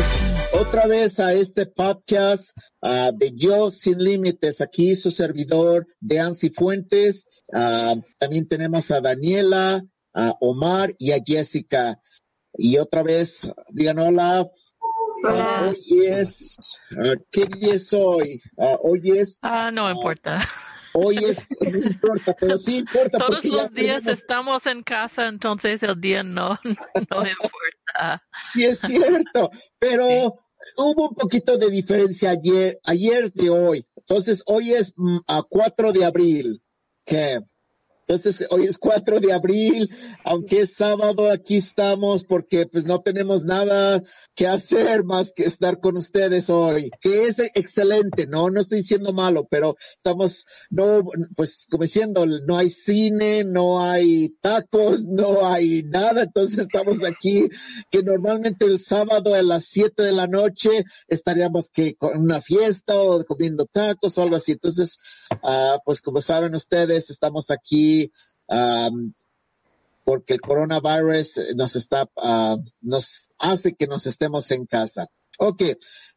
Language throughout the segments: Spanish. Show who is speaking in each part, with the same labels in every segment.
Speaker 1: Bienvenidos otra vez a este podcast ah, de Yo Sin Límites. Aquí su servidor de Ansi Fuentes. Ah, también tenemos a Daniela, a Omar y a Jessica. Y otra vez, digan hola. Ah, hoy es, ¿qué día es hoy? hoy es.
Speaker 2: Ah, no importa.
Speaker 1: Hoy es, no importa, pero sí importa.
Speaker 2: Todos los días estamos en casa, entonces el día no, no importa.
Speaker 1: Sí, es cierto, pero hubo un poquito de diferencia ayer, ayer de hoy. Entonces, hoy es mm, a 4 de abril. ¿Qué? Entonces, hoy es 4 de abril, aunque es sábado, aquí estamos porque pues no tenemos nada que hacer más que estar con ustedes hoy, que es excelente, no, no estoy diciendo malo, pero estamos, no, pues como diciendo, no hay cine, no hay tacos, no hay nada, entonces estamos aquí, que normalmente el sábado a las 7 de la noche estaríamos que con una fiesta o comiendo tacos o algo así, entonces, uh, pues como saben ustedes, estamos aquí porque el coronavirus nos está, ah, nos hace que nos estemos en casa. Ok,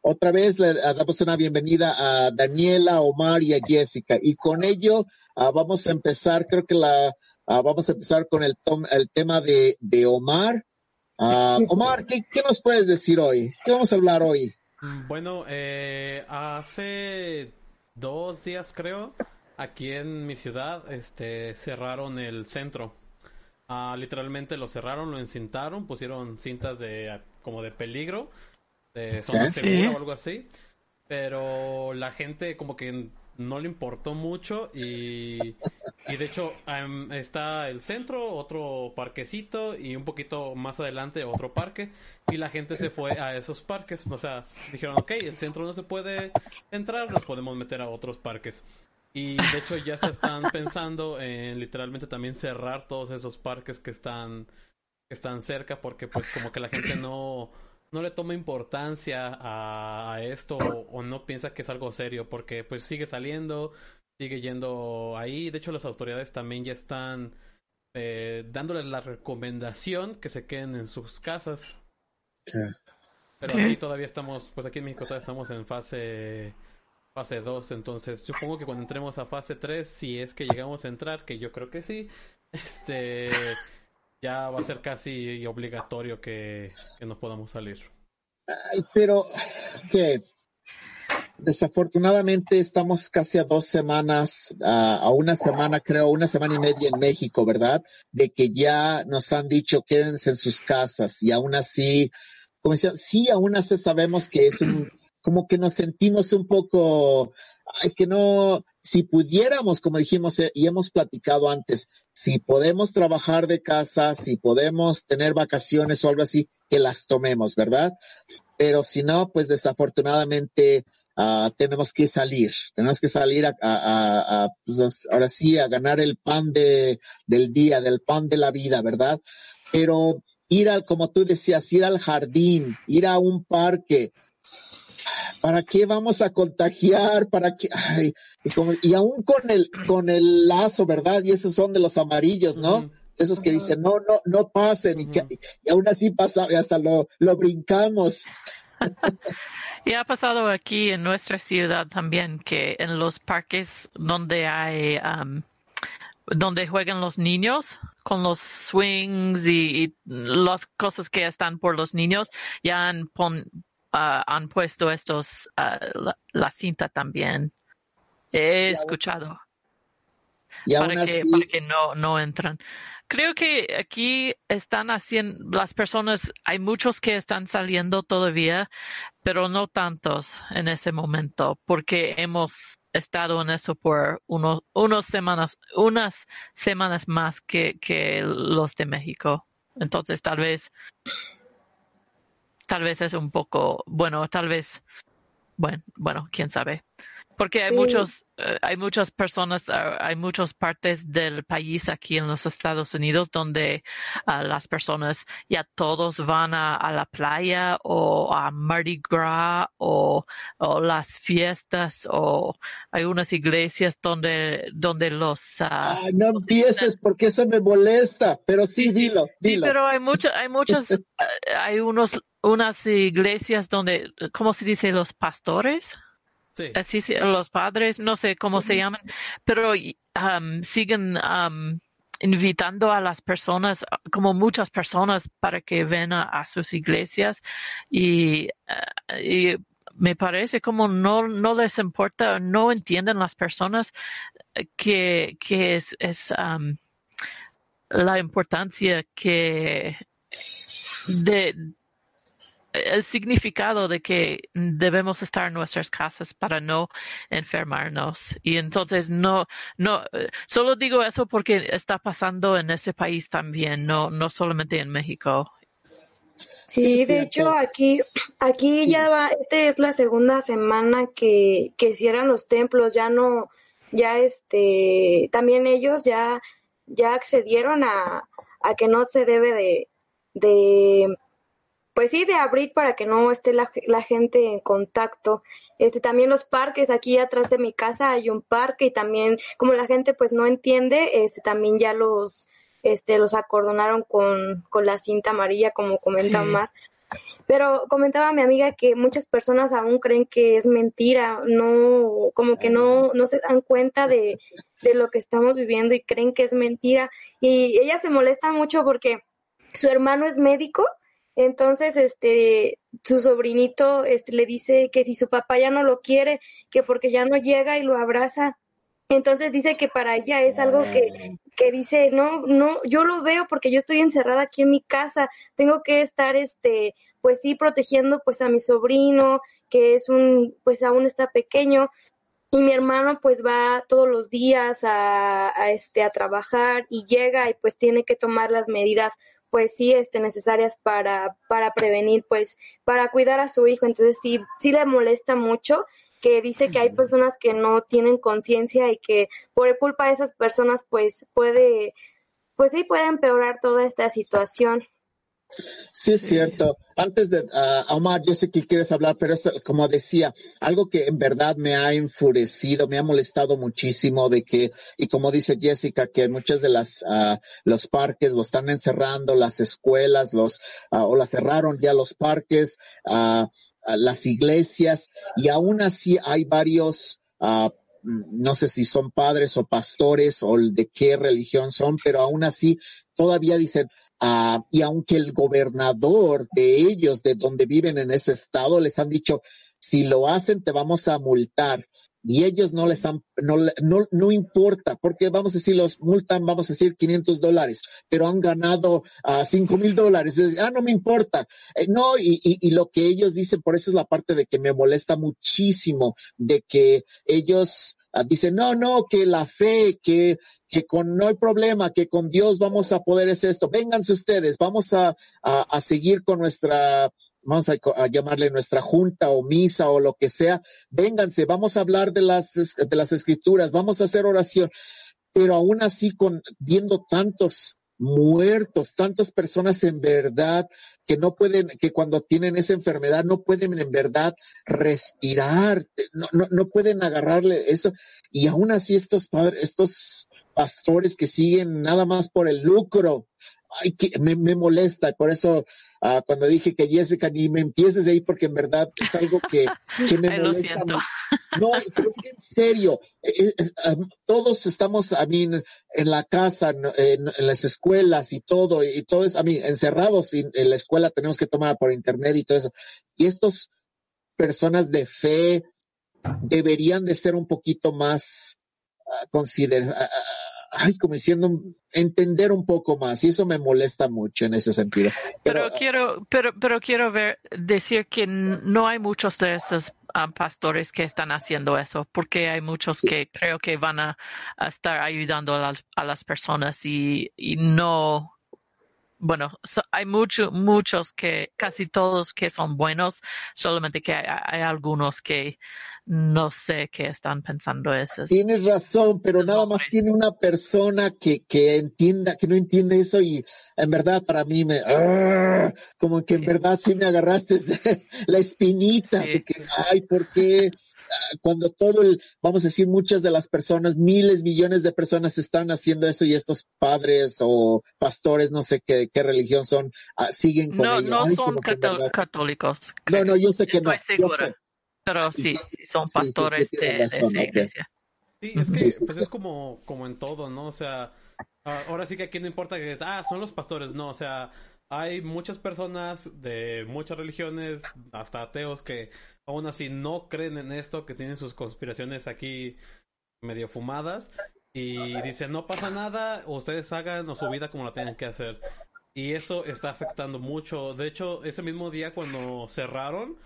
Speaker 1: otra vez le damos una bienvenida a Daniela, Omar y a Jessica. Y con ello ah, vamos a empezar, creo que la, ah, vamos a empezar con el, el tema de, Omar. Omar, ¿qué, ¿qué, nos puedes decir hoy? ¿Qué vamos a hablar hoy?
Speaker 3: Bueno, eh, hace dos días creo, aquí en mi ciudad este cerraron el centro. Ah, literalmente lo cerraron, lo encintaron, pusieron cintas de como de peligro, de zona segura o algo así. Pero la gente como que no le importó mucho y, y de hecho em, está el centro, otro parquecito y un poquito más adelante otro parque y la gente se fue a esos parques, o sea, dijeron, ok, el centro no se puede entrar, nos podemos meter a otros parques. Y de hecho ya se están pensando en literalmente también cerrar todos esos parques que están que están cerca porque pues como que la gente no no le toma importancia a, esto o, no piensa que es algo serio porque pues sigue saliendo, sigue yendo ahí. De hecho las autoridades también ya están eh, dándoles la recomendación que se queden en sus casas. Pero aquí todavía estamos, pues aquí en México todavía estamos en fase fase 2, entonces supongo que cuando entremos a fase 3, si es que llegamos a entrar, que yo creo que sí, este ya va a ser casi obligatorio que, que no podamos salir.
Speaker 1: Ay, pero que desafortunadamente estamos casi a dos semanas, a una semana creo, una semana y media en México, ¿verdad? De que ya nos han dicho quédense en sus casas y aún así, como decía, sí, aún así sabemos que es un como que nos sentimos un poco, es que no, si pudiéramos, como dijimos eh, y hemos platicado antes, si podemos trabajar de casa, si podemos tener vacaciones o algo así, que las tomemos, ¿verdad? Pero si no, pues desafortunadamente uh, tenemos que salir, tenemos que salir a, a, a pues ahora sí, a ganar el pan de, del día, del pan de la vida, ¿verdad? Pero ir al, como tú decías, ir al jardín, ir a un parque, ¿para qué vamos a contagiar? ¿Para qué? y, aún con el, con el lazo, ¿verdad? Y esos son de los amarillos, ¿no? Esos que dicen, no, no, no pasen, y, que, y, aún así pasa, y hasta lo, lo brincamos.
Speaker 2: y ha pasado aquí en nuestra ciudad también que en los parques donde hay, um, donde juegan los niños, con los swings y, las cosas que están por los niños, ya han pon, han puesto estos, uh, la, cinta también. He escuchado. para, que, para que no, no entran. Creo que aquí están haciendo, las personas, hay muchos que están saliendo todavía, pero no tantos en ese momento, porque hemos estado en eso por unos, unos semanas, unas semanas más que, que los de México. Entonces tal vez, tal vez es un poco, bueno, tal vez, bueno, bueno, quién sabe. Porque hay muchos, eh, hay muchas personas, eh, hay muchas partes del país aquí en los Estados Unidos donde uh, las personas ya todos van a, a, la playa o a Mardi Gras o, o, las fiestas o hay unas iglesias donde, donde los... Uh,
Speaker 1: Ay, no empieces porque eso me molesta, pero sí, dilo, dilo.
Speaker 2: Sí, pero hay mucho, hay muchos, hay unos, unas iglesias donde, ¿cómo se dice? Los pastores.
Speaker 3: Sí.
Speaker 2: Así sí, los padres, no sé cómo se llaman, pero um, siguen um, invitando a las personas, como muchas personas, para que vengan a, a sus iglesias y, uh, y, me parece como no, no les importa, no entienden las personas que, que es, es um, la importancia que de el significado de que debemos estar en nuestras casas para no enfermarnos. Y entonces no, no, solo digo eso porque está pasando en ese país también, no, no solamente en México.
Speaker 4: Sí, de hecho aquí, aquí sí. ya va, esta es la segunda semana que, que cierran los templos, ya no, ya este, también ellos ya, ya accedieron a, a que no se debe de, de pues sí, de abrir para que no esté la, la, gente en contacto. Este, también los parques, aquí atrás de mi casa hay un parque y también, como la gente pues no entiende, este, también ya los, este, los acordonaron con, con la cinta amarilla, como comenta sí. Omar. Pero comentaba mi amiga que muchas personas aún creen que es mentira, no, como que no, no se dan cuenta de, de lo que estamos viviendo y creen que es mentira. Y ella se molesta mucho porque su hermano es médico entonces, este, su sobrinito, este, le dice que si su papá ya no lo quiere, que porque ya no llega y lo abraza. Entonces dice que para ella es algo que, que dice, no, no, yo lo veo porque yo estoy encerrada aquí en mi casa, tengo que estar, este, pues sí, protegiendo pues a mi sobrino, que es un, pues aún está pequeño, y mi hermano pues va todos los días a, a, este a trabajar y llega y pues tiene que tomar las medidas pues sí este necesarias para para prevenir pues para cuidar a su hijo. Entonces sí sí le molesta mucho que dice que hay personas que no tienen conciencia y que por culpa de esas personas pues puede pues sí puede empeorar toda esta situación
Speaker 1: Sí, es cierto. Antes de, uh, Omar, yo sé que quieres hablar, pero es, como decía, algo que en verdad me ha enfurecido, me ha molestado muchísimo de que, y como dice Jessica, que muchas de las, uh, los parques lo están encerrando, las escuelas, los, uh, o las cerraron ya los parques, las iglesias, y aún así hay varios, no sé si son padres o pastores o de qué religión son, pero aún así todavía dicen, Uh, y aunque el gobernador de ellos, de donde viven en ese estado, les han dicho, si lo hacen, te vamos a multar. Y ellos no les han, no, no, no importa, porque vamos a decir, los multan, vamos a decir, 500 dólares, pero han ganado a uh, 5 mil dólares. Ah, no me importa. Eh, no, y, y lo que ellos dicen, por eso es la parte de que me molesta muchísimo, de que ellos uh, dicen, no, no, que la fe, que, que con no hay problema, que con Dios vamos a poder hacer esto. Vénganse ustedes, vamos a, a, a seguir con nuestra, vamos a, a, llamarle nuestra junta o misa o lo que sea. Vénganse, vamos a hablar de las, de las escrituras, vamos a hacer oración. Pero aún así, con, viendo tantos muertos, tantas personas en verdad que no pueden, que cuando tienen esa enfermedad no pueden en verdad respirar, no, no, no pueden agarrarle eso. Y aún así estos padres, estos pastores que siguen nada más por el lucro, ay, que me, me molesta. Por eso uh, cuando dije que Jessica ni me empieces ahí porque en verdad es algo que, que me
Speaker 2: Ay,
Speaker 1: molesta.
Speaker 2: Lo.
Speaker 1: No, pero es que en serio, eh, eh, todos estamos, a mí, en la casa, en, en, las escuelas y todo, y todo es, a mí, encerrados y en la escuela tenemos que tomar por internet y todo eso. Y estos personas de fe deberían de ser un poquito más uh, consider, uh, ay, como diciendo, entender un poco más, y eso me molesta mucho en ese sentido.
Speaker 2: Pero, pero quiero, pero, pero quiero ver, decir que no hay muchos de esos um, pastores que están haciendo eso, porque hay muchos que creo que van a, estar ayudando a, las personas y, y no, bueno, hay muchos, muchos que, casi todos que son buenos, solamente que hay, algunos que no sé qué están pensando eso.
Speaker 1: Tienes razón, pero nada más tiene una persona que, que entienda, que no entiende eso y en verdad para mí me, ¡ah! como que en verdad sí me agarraste la espinita de que, ay, ¿por qué? Cuando todo el, vamos a decir, muchas de las personas, miles, millones de personas están haciendo eso y estos padres o pastores, no sé qué, qué religión son, ah, siguen con
Speaker 2: No, no son católicos.
Speaker 1: No, no, yo sé que no.
Speaker 2: Pero sí, son pastores de, esa iglesia.
Speaker 3: Sí, es que pues es como, como en todo, ¿no? O sea, ahora sí que aquí no importa que es, ah, son los pastores, no, o sea, hay muchas personas de muchas religiones, hasta ateos, que aún así no creen en esto, que tienen sus conspiraciones aquí medio fumadas y dicen no pasa nada, ustedes hagan su vida como la tienen que hacer. Y eso está afectando mucho. De hecho, ese mismo día cuando cerraron,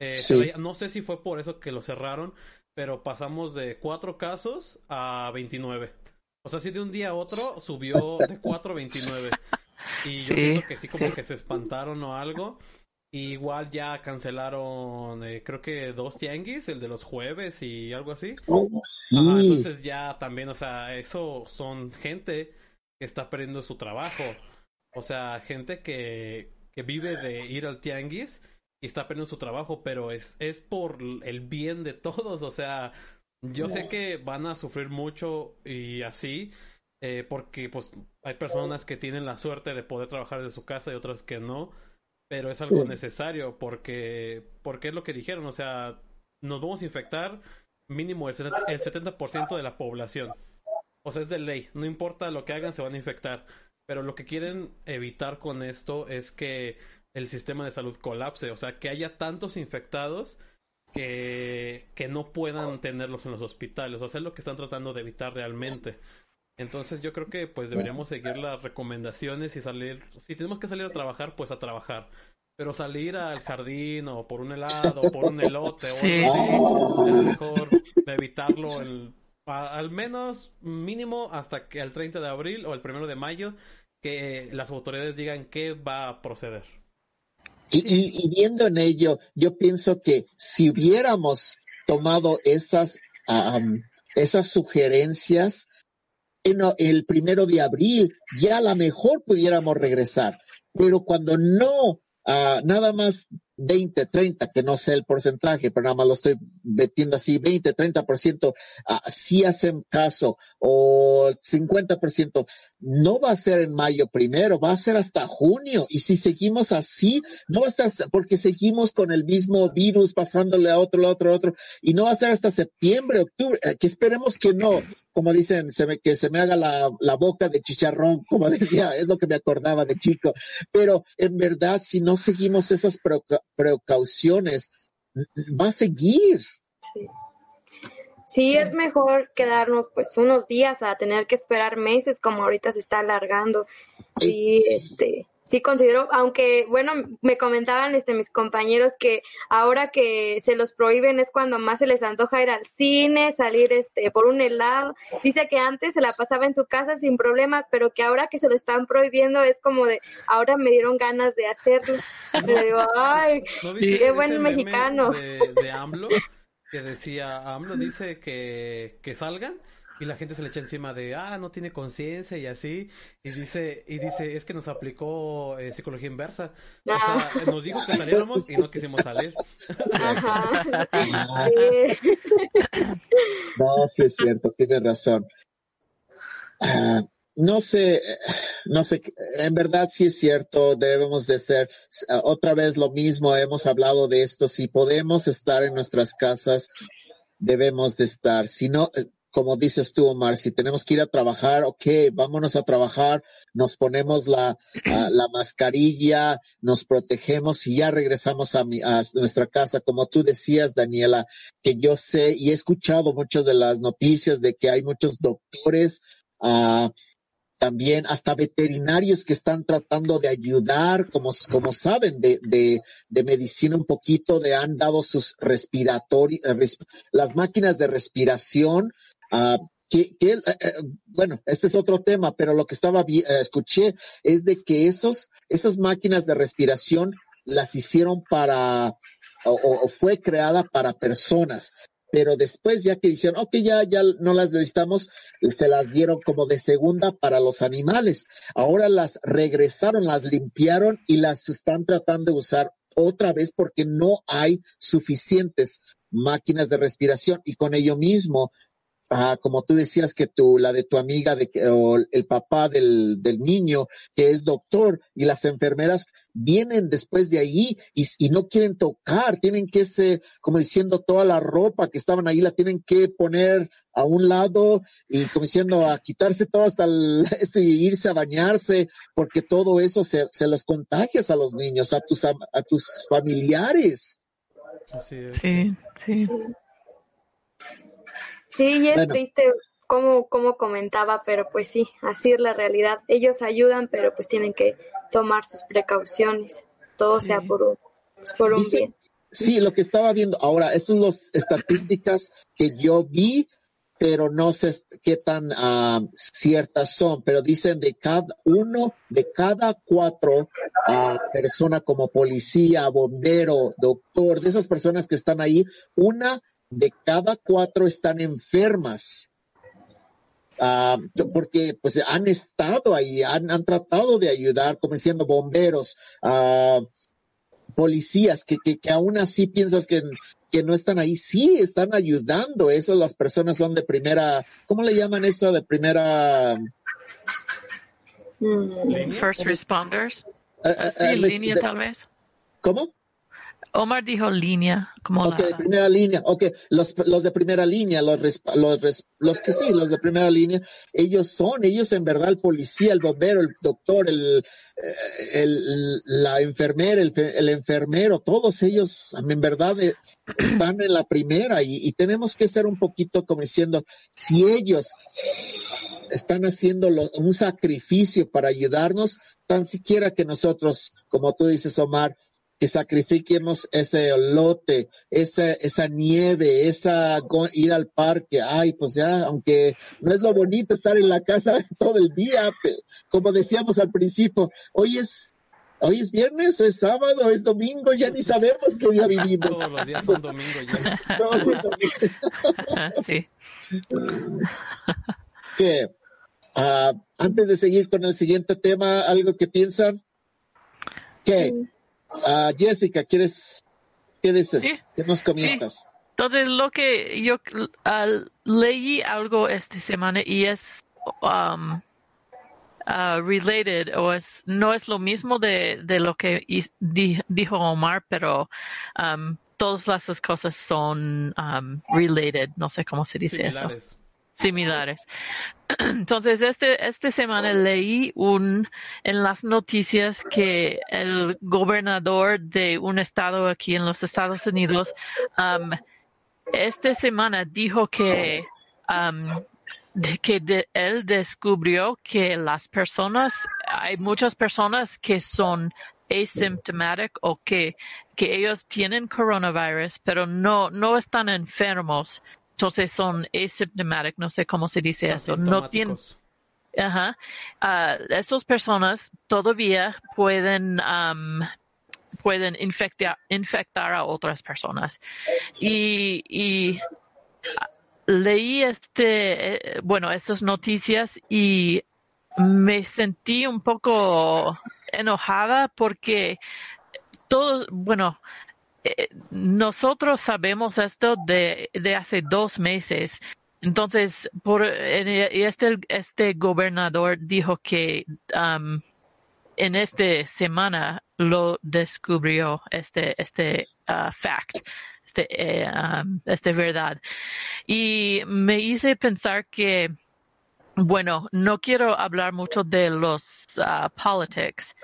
Speaker 3: eh, no sé si fue por eso que lo cerraron, pero pasamos de cuatro casos a 29. O sea, si de un día a otro subió de 4 a 29. Y yo creo que sí, como que se espantaron o algo igual ya cancelaron, eh, creo que dos tianguis, el de los jueves y algo así.
Speaker 1: Oh, sí.
Speaker 3: entonces ya también, o sea, eso son gente que está perdiendo su trabajo. O sea, gente que, que vive de ir al tianguis y está perdiendo su trabajo, pero es, es por el bien de todos. O sea, yo sé que van a sufrir mucho y así. Eh, porque pues hay personas que tienen la suerte de poder trabajar de su casa y otras que no pero es algo necesario porque, porque es lo que dijeron, o sea, nos vamos a infectar mínimo el, el 70% de la población. O sea, es de ley, no importa lo que hagan, se van a infectar. Pero lo que quieren evitar con esto es que el sistema de salud colapse, o sea, que haya tantos infectados que, que no puedan tenerlos en los hospitales. O sea, es lo que están tratando de evitar realmente. Entonces yo creo que pues deberíamos seguir las recomendaciones y salir, si tenemos que salir a trabajar, pues a trabajar. Pero salir al jardín o por un helado o por un elote o algo así, es mejor evitarlo el, al menos mínimo hasta que el 30 de abril o el 1 de mayo que las autoridades digan qué va a proceder.
Speaker 1: Y, viendo en ello, yo pienso que si hubiéramos tomado esas, esas sugerencias, el primero de abril, ya a lo mejor pudiéramos regresar. Pero cuando no, ah, nada más 20, 30, que no sé el porcentaje, pero nada más lo estoy metiendo así, 20, 30 por ciento, ah, si hacen caso, o 50 por ciento, no va a ser en mayo primero, va a ser hasta junio. Y si seguimos así, no va a estar, porque seguimos con el mismo virus pasándole a otro, a otro, a otro, y no va a ser hasta septiembre, octubre, eh, que esperemos que no, como dicen, se me, que se me haga la, la boca de chicharrón, como decía, es lo que me acordaba de chico. Pero en verdad, si no seguimos esas precauciones, va a seguir.
Speaker 4: Sí. es mejor quedarnos pues unos días a tener que esperar meses como ahorita se está alargando. Sí, este, sí considero, aunque bueno, me comentaban este mis compañeros que ahora que se los prohíben es cuando más se les antoja ir al cine, salir este por un helado. Dice que antes se la pasaba en su casa sin problemas, pero que ahora que se lo están prohibiendo es como de ahora me dieron ganas de hacerlo. digo, ay, qué buen mexicano.
Speaker 3: De, de AMLO que decía, AMLO dice que, que salgan y la gente se le echa encima de ah no tiene conciencia y así y dice y dice es que nos aplicó eh, psicología inversa o sea nos dijo que saliéramos y no quisimos salir.
Speaker 1: No sí es cierto tiene razón. Ah, no sé no sé en verdad sí es cierto debemos de ser otra vez lo mismo hemos hablado de esto si podemos estar en nuestras casas debemos de estar si no como dices tú, Omar, si tenemos que ir a trabajar, ok, vámonos a trabajar, nos ponemos la, la mascarilla, nos protegemos y ya regresamos a, mi, a nuestra casa. Como tú decías, Daniela, que yo sé y he escuchado muchas de las noticias de que hay muchos doctores, uh, también hasta veterinarios que están tratando de ayudar, como, como saben, de, de, de medicina un poquito, de han dado sus respiratorios, eh, las máquinas de respiración, uh, que, que eh, bueno, este es otro tema, pero lo que estaba, escuché es de que esos, esas máquinas de respiración las hicieron para, o, fue creada para personas pero después ya que dijeron, ok, ya, ya no las necesitamos, se las dieron como de segunda para los animales. Ahora las regresaron, las limpiaron y las están tratando de usar otra vez porque no hay suficientes máquinas de respiración y con ello mismo Ah, como tú decías que tú, la de tu amiga de, o el papá del, del niño que es doctor y las enfermeras vienen después de ahí y, y, no quieren tocar, tienen que se, como diciendo, toda la ropa que estaban ahí la tienen que poner a un lado y como diciendo a quitarse todo hasta el, esto y irse a bañarse, porque todo eso se, se los contagias a los niños, a tus, a, tus familiares.
Speaker 2: Sí, sí.
Speaker 4: Sí, es triste como, como comentaba, pero pues sí, así es la realidad. Ellos ayudan, pero pues tienen que tomar sus precauciones. Todo sea por un, pues, por un bien.
Speaker 1: Sí, lo que estaba viendo ahora, estas son las estadísticas que yo vi, pero no sé qué tan ah, ciertas son, pero dicen de cada uno, de cada cuatro uh, personas como policía, bombero, doctor, de esas personas que están ahí, una de cada cuatro están enfermas. Ah, porque pues han estado ahí, han, han, tratado de ayudar, como diciendo bomberos, uh, policías, que, que, que, aún así piensas que, que no están ahí. Sí, están ayudando. Esas las personas son de primera, ¿cómo le llaman eso? De primera...
Speaker 2: Mm. First responders. Uh, sí, línea tal vez.
Speaker 1: ¿Cómo?
Speaker 2: Omar dijo línea, como
Speaker 1: okay, de primera línea. Ok, los, los de primera línea, los, los, los que sí, los de primera línea, ellos son, ellos en verdad, el policía, el bombero, el doctor, el, eh, el la enfermera, el, el, enfermero, todos ellos en verdad eh, están en la primera y, y tenemos que ser un poquito como diciendo, si ellos están haciendo un sacrificio para ayudarnos, tan siquiera que nosotros, como tú dices, Omar, que sacrifiquemos ese lote, esa, esa nieve, esa ir al parque. Ay, pues ya, aunque no es lo bonito estar en la casa todo el día, como decíamos al principio, hoy es hoy es viernes, o es sábado, o es domingo, ya ni sabemos qué día vivimos.
Speaker 3: Todos los días son domingo ya.
Speaker 1: Todos los
Speaker 2: sí.
Speaker 1: ¿Qué? Uh, antes de seguir con el siguiente tema, ¿algo que piensan? ¿Qué? Ah, Jessica, ¿quieres, qué dices? ¿Qué nos comentas?
Speaker 2: Entonces, lo que yo uh, leí algo esta semana y es um, uh, related o es no es lo mismo de, de lo que dijo Omar, pero um, todas las cosas son um, related. No sé cómo se dice eso similares. Entonces, este, esta semana leí un, en las noticias que el gobernador de un estado aquí en los Estados Unidos, um, esta semana dijo que, um, que él descubrió que las personas, hay muchas personas que son asymptomatic o que, que ellos tienen coronavirus, pero no, no están enfermos entonces son asymptomatic, no sé cómo se dice eso. No tienen, ajá, uh, esas personas todavía pueden, um, pueden infectar, infectar a otras personas. Y, y leí este, eh, bueno, estas noticias y me sentí un poco enojada porque todo, bueno, nosotros sabemos esto de, de hace dos meses. Entonces, por, este, este gobernador dijo que um, en esta semana lo descubrió este, este uh, fact, este, eh, um, este verdad. Y me hice pensar que bueno, no quiero hablar mucho de los uh, politics.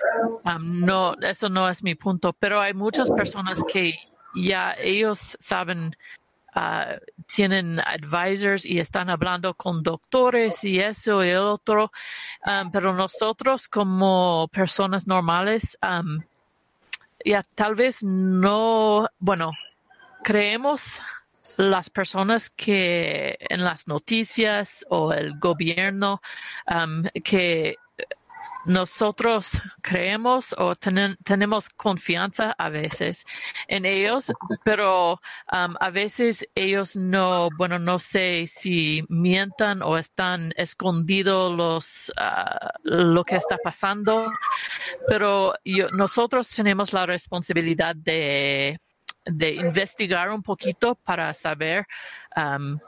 Speaker 2: Um, no, eso no es mi punto, pero hay muchas personas que ya ellos saben uh, tienen advisors y están hablando con doctores y eso y el otro, pero nosotros como personas normales, um, ya tal vez no, bueno, creemos las personas que en las noticias o el gobierno um, que nosotros creemos o tenemos confianza a veces en ellos, pero um, a veces ellos no, bueno, no sé si mientan o están escondidos los, uh, lo que está pasando, pero nosotros tenemos la responsabilidad de, de investigar un poquito para saber um,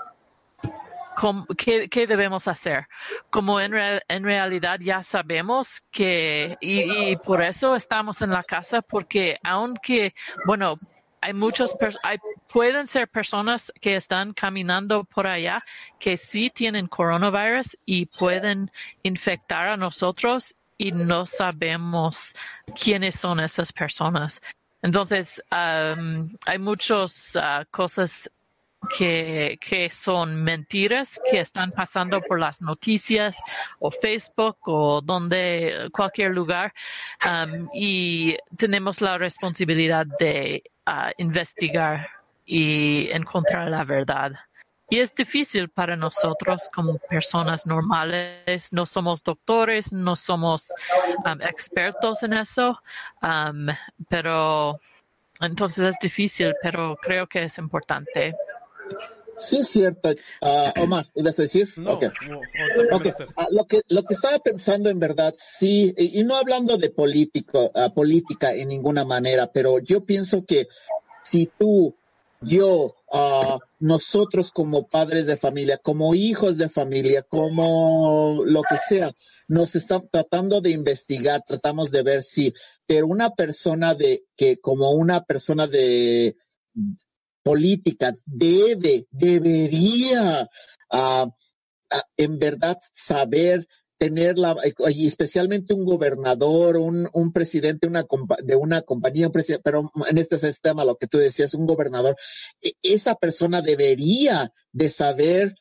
Speaker 2: qué, debemos hacer. Como en, en realidad ya sabemos que, y, por eso estamos en la casa, porque aunque, bueno, hay muchos, hay, pueden ser personas que están caminando por allá que sí tienen coronavirus y pueden infectar a nosotros y no sabemos quiénes son esas personas. Entonces, um, hay muchas uh, cosas que, son mentiras que están pasando por las noticias o Facebook o donde cualquier lugar um, y tenemos la responsabilidad de uh, investigar y encontrar la verdad. Y es difícil para nosotros como personas normales. No somos doctores, no somos um, expertos en eso, um, pero entonces es difícil, pero creo que es importante.
Speaker 1: Sí, es cierto. Uh, Omar, ¿ibas a decir?
Speaker 3: No, okay.
Speaker 1: Ah, lo, que, lo que estaba pensando en verdad, sí, y, no hablando de político, uh, política en ninguna manera, pero yo pienso que si tú, yo, nosotros como padres de familia, como hijos de familia, como lo que sea, nos están tratando de investigar, tratamos de ver si, pero una persona de, que como una persona de, política debe, debería ah, en verdad saber tener la, y especialmente un gobernador, un, un presidente una, de una compañía, un presidente, pero en este sistema lo que tú decías, un gobernador, e, esa persona debería de saber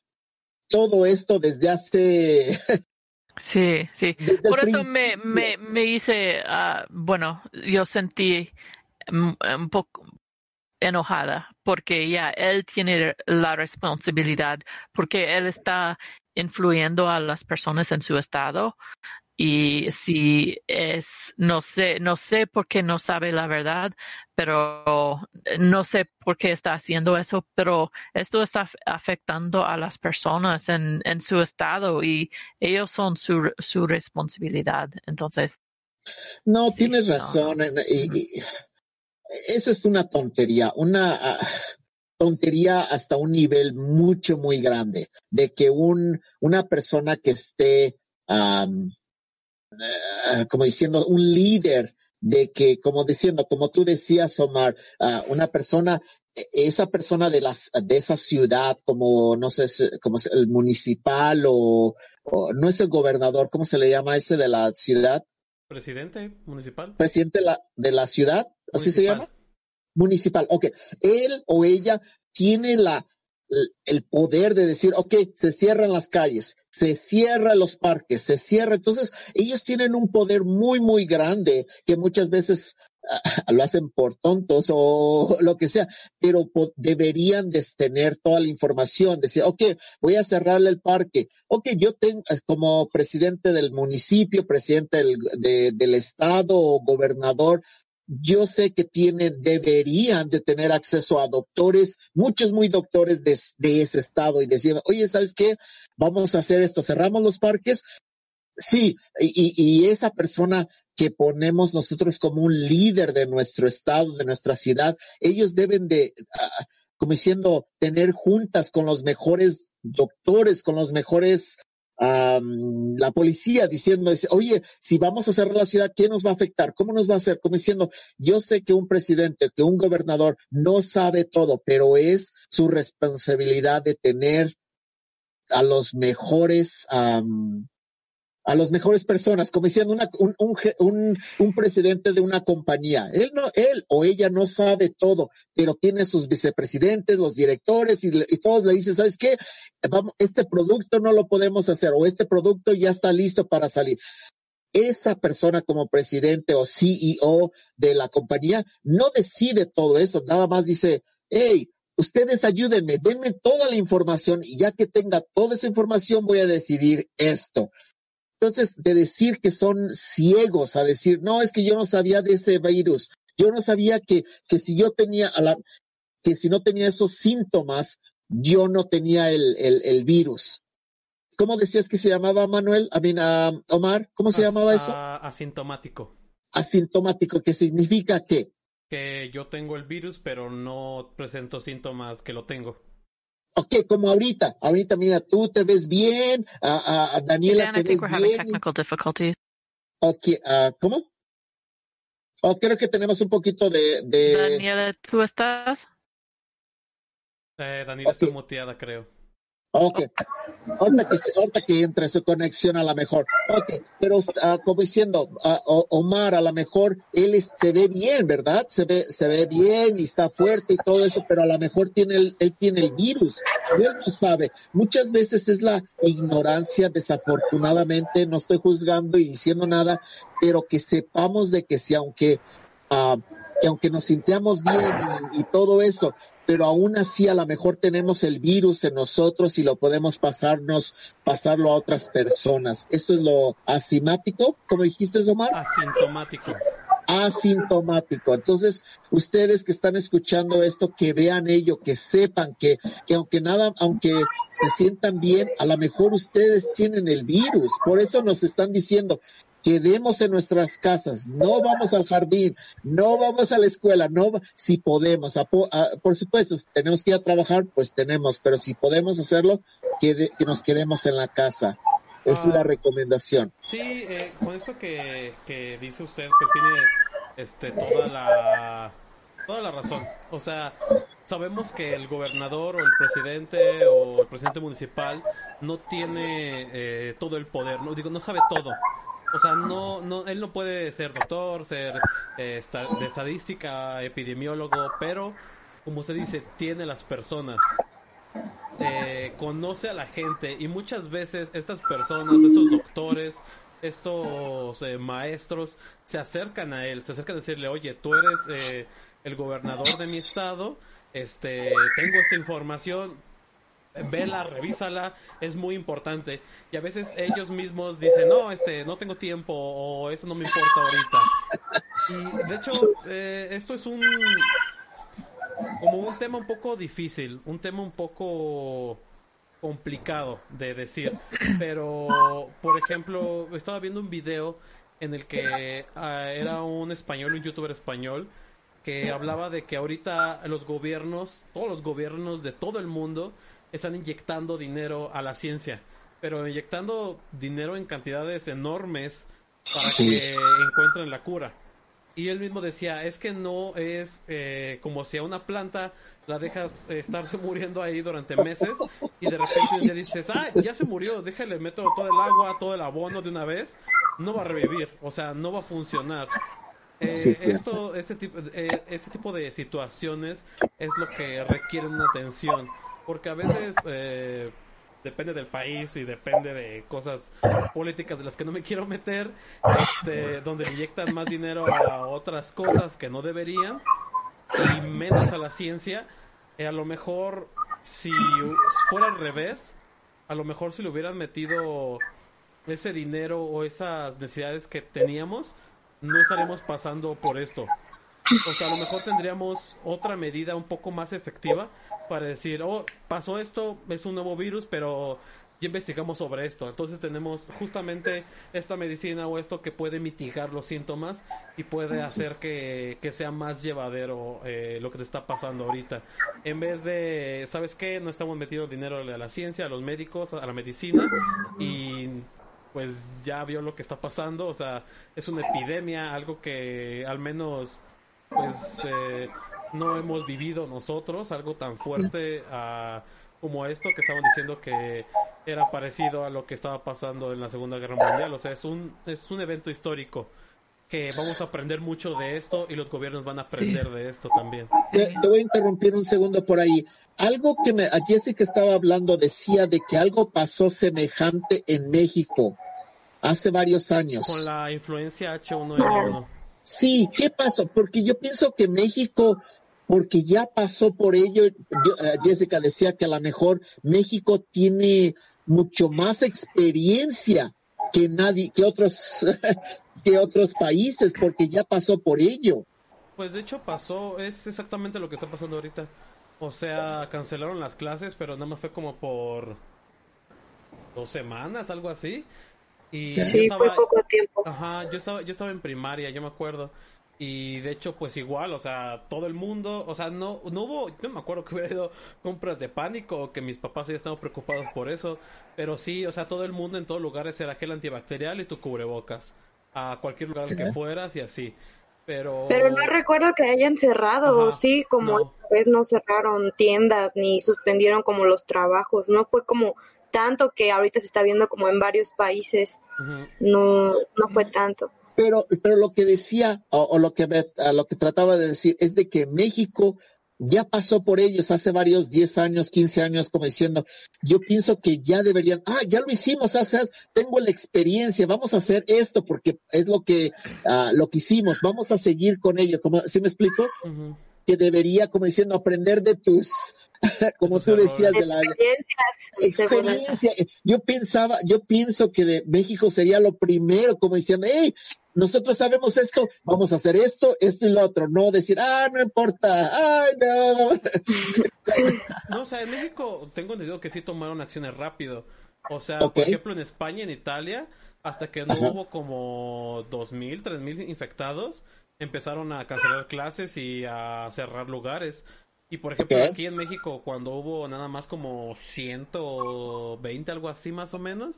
Speaker 1: todo esto desde hace
Speaker 2: Sí, sí. Por eso me, me, me hice, uh, bueno, yo sentí un poco, enojada porque ya él tiene la responsabilidad porque él está influyendo a las personas en su estado. Y si es no sé no sé por qué no sabe la verdad pero no sé por qué está haciendo eso pero esto está afectando a las personas en, en su estado y ellos son su, su responsabilidad. Entonces
Speaker 1: no tienes razón y, eso es una tontería, una ah, tontería hasta un nivel mucho, muy grande, de que un, una persona que esté, ah, como diciendo, un líder de que, como diciendo, como tú decías, Omar, uh, una persona, e, esa persona de las, de esa ciudad, como, no sé, como el municipal o, no es el gobernador, ¿cómo se le llama ese de la ciudad?
Speaker 3: Presidente municipal.
Speaker 1: Presidente de la, de la ciudad, así se llama. Municipal. Ok. Él o ella tiene la, el poder de decir, ok, se cierran las calles, se cierran los parques, se cierra. Entonces, ellos tienen un poder muy, muy grande que muchas veces lo hacen por tontos o lo que sea, pero deberían de tener toda la información, decir, ok, voy a cerrarle el parque, ok, yo tengo, eh, como presidente del municipio, presidente del, del estado o gobernador, yo sé que tienen, deberían de tener acceso a doctores, muchos muy doctores de, ese estado y decir, oye, ¿sabes qué? Vamos a hacer esto, cerramos los parques. Sí, y, y esa persona que ponemos nosotros como un líder de nuestro estado, de nuestra ciudad, ellos deben de, uh, como diciendo, tener juntas con los mejores doctores, con los mejores Um, la policía diciendo, oye, si vamos a cerrar la ciudad, ¿qué nos va a afectar? ¿Cómo nos va a hacer? Como diciendo, yo sé que un presidente, que un gobernador no sabe todo, pero es su responsabilidad de tener a los mejores a las mejores personas, como diciendo una, un, un, un, presidente de una compañía. Él no, él o ella no sabe todo, pero tiene sus vicepresidentes, los directores y, y todos le dicen, ¿sabes qué? Vamos, este producto no lo podemos hacer o este producto ya está listo para salir. Esa persona como presidente o CEO de la compañía no decide todo eso, nada más dice, hey, ustedes ayúdenme, denme toda la información y ya que tenga toda esa información voy a decidir esto. Entonces, de decir que son ciegos a decir, no, es que yo no sabía de ese virus, yo no sabía que, que si yo tenía, a la, que si no tenía esos síntomas, yo no tenía el, el, el virus. ¿Cómo decías que se llamaba Manuel? I mean, Omar, ¿cómo se llamaba eso?
Speaker 3: Asintomático.
Speaker 1: Asintomático, ¿qué significa qué?
Speaker 3: Que yo tengo el virus, pero no presento síntomas que lo tengo.
Speaker 1: Ok, como ahorita, ahorita mira, tú te ves bien, a, a Daniela te ves bien.
Speaker 2: Technical difficulties.
Speaker 1: Ok, uh, ¿cómo? Oh, creo que tenemos un poquito de... de...
Speaker 2: Daniela, ¿tú estás?
Speaker 3: Eh, Daniela okay. está muteada, creo.
Speaker 1: Ok. Ahorita que, ahorita que entre su conexión a lo mejor. Ok, pero uh, como diciendo, uh, Omar, a lo mejor él se ve bien, ¿verdad? Se ve, se ve bien y está fuerte y todo eso, pero a lo mejor tiene el, él tiene el virus. Él no sabe. Muchas veces es la ignorancia, desafortunadamente, no estoy juzgando y diciendo nada, pero que sepamos de que si aunque, uh, que aunque nos sintamos bien y, y todo eso, pero aún así a lo mejor tenemos el virus en nosotros y lo podemos pasarnos, pasarlo a otras personas. Esto es lo asimático, como dijiste, Omar.
Speaker 3: Asintomático.
Speaker 1: Asintomático. Entonces, ustedes que están escuchando esto, que vean ello, que sepan que, que aunque nada, aunque se sientan bien, a lo mejor ustedes tienen el virus. Por eso nos están diciendo, quedemos en nuestras casas, no vamos al jardín, no vamos a la escuela, no, si podemos, a, a, por supuesto, tenemos que ir a trabajar, pues tenemos, pero si podemos hacerlo, que, que nos quedemos en la casa. Esa ah, es la recomendación.
Speaker 3: Sí, eh, con esto que, que dice usted, pues tiene este, toda la toda la razón. O sea, sabemos que el gobernador o el presidente o el presidente municipal no tiene eh, todo el poder, no digo, no sabe todo. O sea, no, no, él no puede ser doctor, ser eh, de estadística, epidemiólogo, pero como usted dice, tiene las personas, eh, conoce a la gente y muchas veces estas personas, estos doctores, estos eh, maestros se acercan a él, se acercan a decirle, oye, tú eres eh, el gobernador de mi estado, este, tengo esta información, vela, revísala, es muy importante. Y a veces ellos mismos dicen, no, este, no tengo tiempo o eso no me importa ahorita. Y de hecho, eh, esto es un, como un tema un poco difícil, un tema un poco complicado de decir. Pero, por ejemplo, estaba viendo un video en el que uh, era un español, un youtuber español, que hablaba de que ahorita los gobiernos, todos los gobiernos de todo el mundo, están inyectando dinero a la ciencia, pero inyectando dinero en cantidades enormes para sí. que encuentren la cura. Y él mismo decía, es que no es eh, como si a una planta la dejas eh, estarse muriendo ahí durante meses y de repente día dices, ah, ya se murió, déjale, meto todo el agua, todo el abono de una vez, no va a revivir, o sea, no va a funcionar. Eh, sí, esto, este tipo, eh, este tipo de situaciones es lo que requiere una atención porque a veces eh, depende del país y depende de cosas políticas de las que no me quiero meter, este, donde inyectan más dinero a otras cosas que no deberían y menos a la ciencia. Eh, a lo mejor si fuera al revés, a lo mejor si le hubieran metido ese dinero o esas necesidades que teníamos, no estaríamos pasando por esto. O sea, a lo mejor tendríamos otra medida un poco más efectiva para decir, oh, pasó esto, es un nuevo virus, pero ya investigamos sobre esto. Entonces tenemos justamente esta medicina o esto que puede mitigar los síntomas y puede hacer que, que sea más llevadero eh, lo que te está pasando ahorita. En vez de, ¿sabes qué? No estamos metiendo dinero a la ciencia, a los médicos, a la medicina y pues ya vio lo que está pasando. O sea, es una epidemia, algo que al menos pues... Eh, no hemos vivido nosotros algo tan fuerte a como esto que estaban diciendo que era parecido a lo que estaba pasando en la Segunda Guerra Mundial. O sea, es un, es un evento histórico que vamos a aprender mucho de esto y los gobiernos van a aprender de esto también.
Speaker 1: Te, voy a interrumpir un segundo por ahí. Algo que me, a Jessica estaba hablando decía de que algo pasó semejante en México hace varios años.
Speaker 3: Con la influencia H1N1.
Speaker 1: Sí, ¿qué pasó? Porque yo pienso que México, porque ya pasó por ello, eh, Jessica decía que a lo mejor México tiene mucho más experiencia que nadie, que otros, que otros países, porque ya pasó por ello.
Speaker 3: Pues de hecho pasó, es exactamente lo que está pasando ahorita. O sea, cancelaron las clases, pero nada más fue como por dos semanas, algo así.
Speaker 4: Y sí, fue poco tiempo.
Speaker 3: Ajá, yo estaba, yo estaba en primaria, yo me acuerdo. Y de hecho, pues igual, o sea, todo el mundo, o sea, no, no hubo, no me acuerdo que hubiera ido compras de pánico o que mis papás ya estaban preocupados por eso, pero sí, o sea, todo el mundo en todos lugares era gel antibacterial y tu cubrebocas, a cualquier lugar al que fueras y así. Pero...
Speaker 4: Pero no recuerdo que hayan cerrado, sí, como no. vez no cerraron tiendas ni suspendieron como los trabajos, no fue como tanto que ahorita se está viendo como en varios países, no, no fue tanto.
Speaker 1: Pero, pero lo que decía, o, lo que a lo que trataba de decir, es de que México ya pasó por ellos hace varios 10 años, 15 años, como diciendo, yo pienso que ya deberían, ah, ya lo hicimos, hace, tengo la experiencia, vamos a hacer esto porque es lo que, uh, lo que hicimos, vamos a seguir con ello, como, ¿sí me explico? Que debería, como diciendo, aprender de tus, como tú decías, de la experiencia. Yo pensaba, yo pienso que de México sería lo primero, como diciendo, hey, nosotros sabemos esto, vamos a hacer esto, esto y lo otro, no decir, ah, no importa, ay, no.
Speaker 3: No, o sea, en México tengo entendido que sí tomaron acciones rápido. O sea, por ejemplo, en España, en Italia, hasta que no hubo como dos mil, tres mil infectados, empezaron a cancelar clases y a cerrar lugares. Y por ejemplo, aquí en México, cuando hubo nada más como 120, algo así más o menos,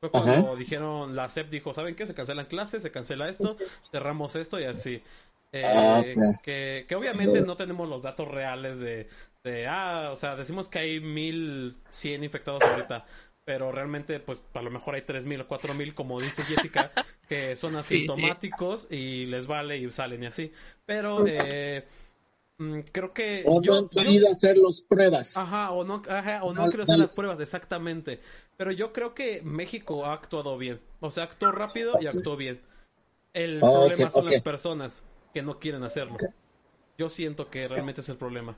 Speaker 3: fue cuando dijeron, la SEP dijo, ¿saben qué? Se cancelan clases, se cancela esto, cerramos esto y así. Eh, ah, que, que obviamente no tenemos los datos reales de, de, ah, o sea, decimos que hay 1100 infectados ahorita, pero realmente, pues, a lo mejor hay 3000 o 4000, como dice Jessica, que son asintomáticos y les vale y salen y así. Pero, eh Mm, creo que...
Speaker 1: O no han querido hacer las pruebas.
Speaker 3: Ajá, o no, ajá, o no querido hacer las pruebas, exactamente. Pero yo creo que México ha actuado bien. O sea, actuó rápido y actuó bien. El problema son las personas que no quieren hacerlo. Yo siento que realmente es el problema.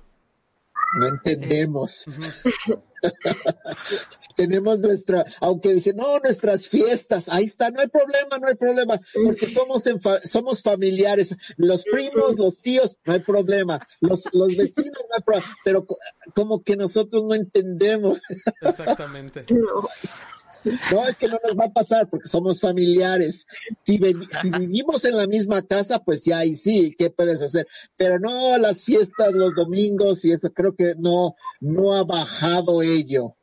Speaker 1: No entendemos. Tenemos nuestra, aunque dicen, no, nuestras fiestas, ahí está, no hay problema, no hay problema, porque somos, somos familiares, los primos, los tíos, no hay problema, los, los vecinos, no hay problema, pero como que nosotros no entendemos.
Speaker 3: Exactamente.
Speaker 1: No, es que no nos va a pasar porque somos familiares. Si, si vivimos en la misma casa, pues ya ahí sí, ¿qué puedes hacer? Pero no las fiestas, los domingos y eso, creo que no, no ha bajado ello.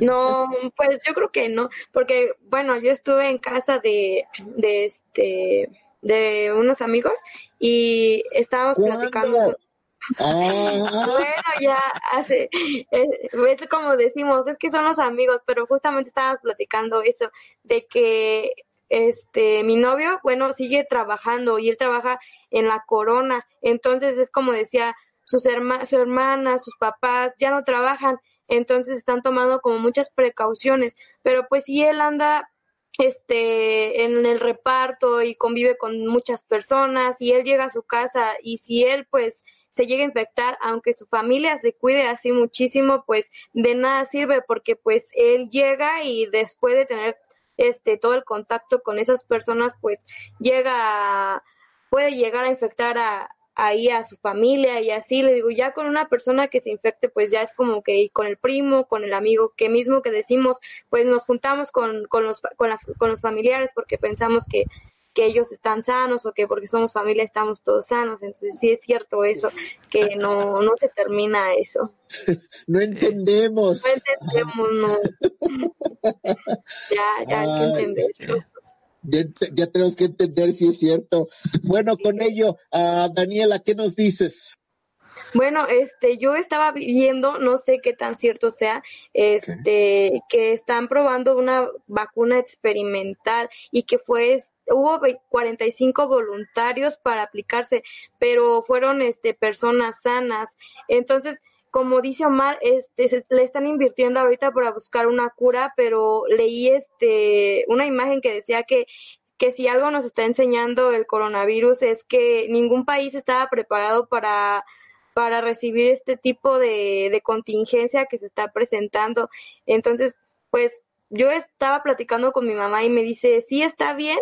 Speaker 4: No, pues yo creo que no, porque bueno, yo estuve en casa de, de este, de unos amigos y estábamos platicando. Ah. Bueno, ya hace, es, como decimos, es que son los amigos, pero justamente estábamos platicando eso, de que este mi novio, bueno, sigue trabajando y él trabaja en la corona, entonces es como decía, sus herma, su hermana, sus papás ya no trabajan, entonces están tomando como muchas precauciones, pero pues si él anda este en el reparto y convive con muchas personas y él llega a su casa y si él pues se llega a infectar, aunque su familia se cuide así muchísimo, pues de nada sirve porque pues él llega y después de tener este todo el contacto con esas personas, pues llega puede llegar a infectar a ahí a su familia y así. Le digo ya con una persona que se infecte pues ya es como que con el primo con el amigo que mismo que decimos pues nos juntamos con, con los con los familiares porque pensamos que que ellos están sanos o que porque somos familia estamos todos sanos. Entonces sí es cierto eso, que no, no se termina eso.
Speaker 1: No entendemos.
Speaker 4: No entendemos, no. ya, ya hay que entender.
Speaker 1: Ya, tenemos que entender si es cierto. Bueno, con ello, uh, Daniela, ¿qué nos dices?
Speaker 4: Bueno, este, yo estaba viendo, no sé qué tan cierto sea, este, que están probando una vacuna experimental y que fue hubo 45 voluntarios para aplicarse, pero fueron este personas sanas. Entonces, como dice Omar, este se, le están invirtiendo ahorita para buscar una cura, pero leí este una imagen que decía que que si algo nos está enseñando el coronavirus es que ningún país estaba preparado para para recibir este tipo de, de contingencia que se está presentando. Entonces, pues yo estaba platicando con mi mamá y me dice, sí está bien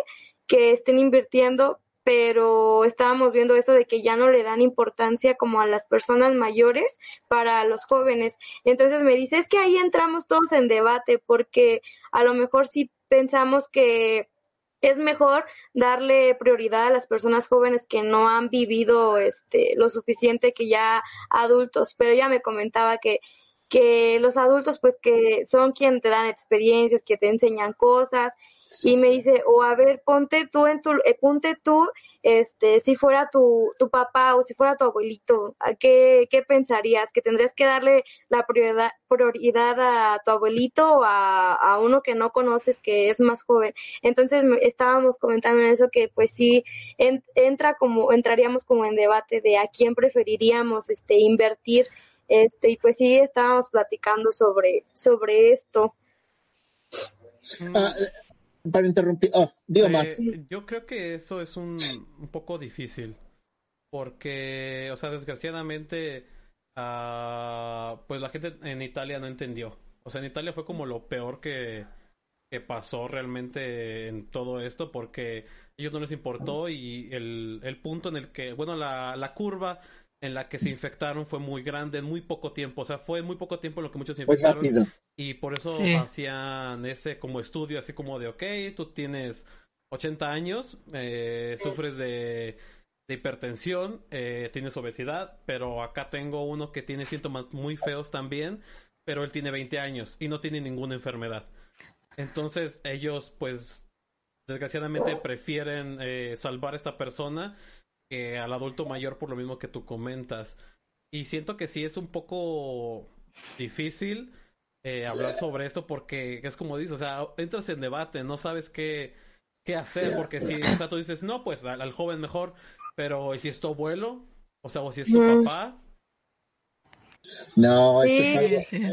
Speaker 4: que estén invirtiendo, pero estábamos viendo eso de que ya no le dan importancia como a las personas mayores para los jóvenes. Entonces me dice, es que ahí entramos todos en debate porque a lo mejor sí pensamos que es mejor darle prioridad a las personas jóvenes que no han vivido este lo suficiente que ya adultos, pero ella me comentaba que que los adultos pues que son quienes te dan experiencias, que te enseñan cosas y me dice, o a ver, ponte tú en tu, eh, ponte tú, este, si fuera tu, tu papá o si fuera tu abuelito, ¿a qué, qué pensarías? ¿Que tendrías que darle la prioridad, prioridad a tu abuelito o a, a uno que no conoces que es más joven? Entonces estábamos comentando en eso que pues sí, entra como, entraríamos como en debate de a quién preferiríamos, este, invertir, este, y pues sí estábamos platicando sobre, sobre esto.
Speaker 1: Ah, para interrumpir. Oh, digo
Speaker 3: eh, Yo creo que eso es un, un, poco difícil. Porque, o sea, desgraciadamente, uh, pues la gente en Italia no entendió. O sea, en Italia fue como lo peor que, que pasó realmente en todo esto porque a ellos no les importó y el, el punto en el que, bueno, la, la curva en la que se infectaron fue muy grande en muy poco tiempo. O sea, fue muy poco tiempo en lo que muchos se infectaron. Y por eso hacían ese como estudio, así como de, ok, tú tienes 80 años, eh, sufres de, de hipertensión, eh, tienes obesidad, pero acá tengo uno que tiene síntomas muy feos también, pero él tiene 20 años y no tiene ninguna enfermedad. Entonces ellos, pues, desgraciadamente prefieren eh, salvar a esta persona al adulto mayor por lo mismo que tú comentas. Y siento que sí es un poco difícil eh, hablar sobre esto porque es como dices, o sea, entras en debate, no sabes qué, qué hacer, porque si, o sea, tú dices, no, pues al, joven mejor, pero ¿y si es tu abuelo? O sea, o si es tu papá,
Speaker 1: no,
Speaker 4: sí,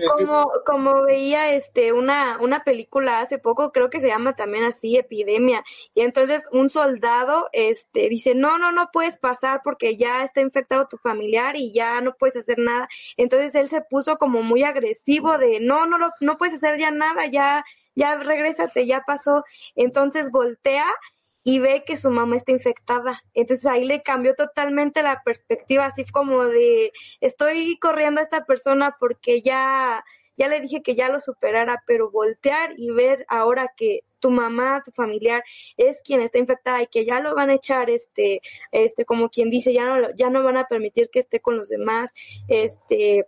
Speaker 4: como, como veía este una, una película hace poco, creo que se llama también así, Epidemia, y entonces un soldado este dice, no, no, no puedes pasar porque ya está infectado tu familiar y ya no puedes hacer nada. Entonces él se puso como muy agresivo de, no, no, no, no puedes hacer ya nada, ya, ya regrésate, ya pasó. Entonces voltea y ve que su mamá está infectada. Entonces ahí le cambió totalmente la perspectiva, así como de estoy corriendo a esta persona porque ya ya le dije que ya lo superara, pero voltear y ver ahora que tu mamá, tu familiar es quien está infectada y que ya lo van a echar este este como quien dice, ya no ya no van a permitir que esté con los demás, este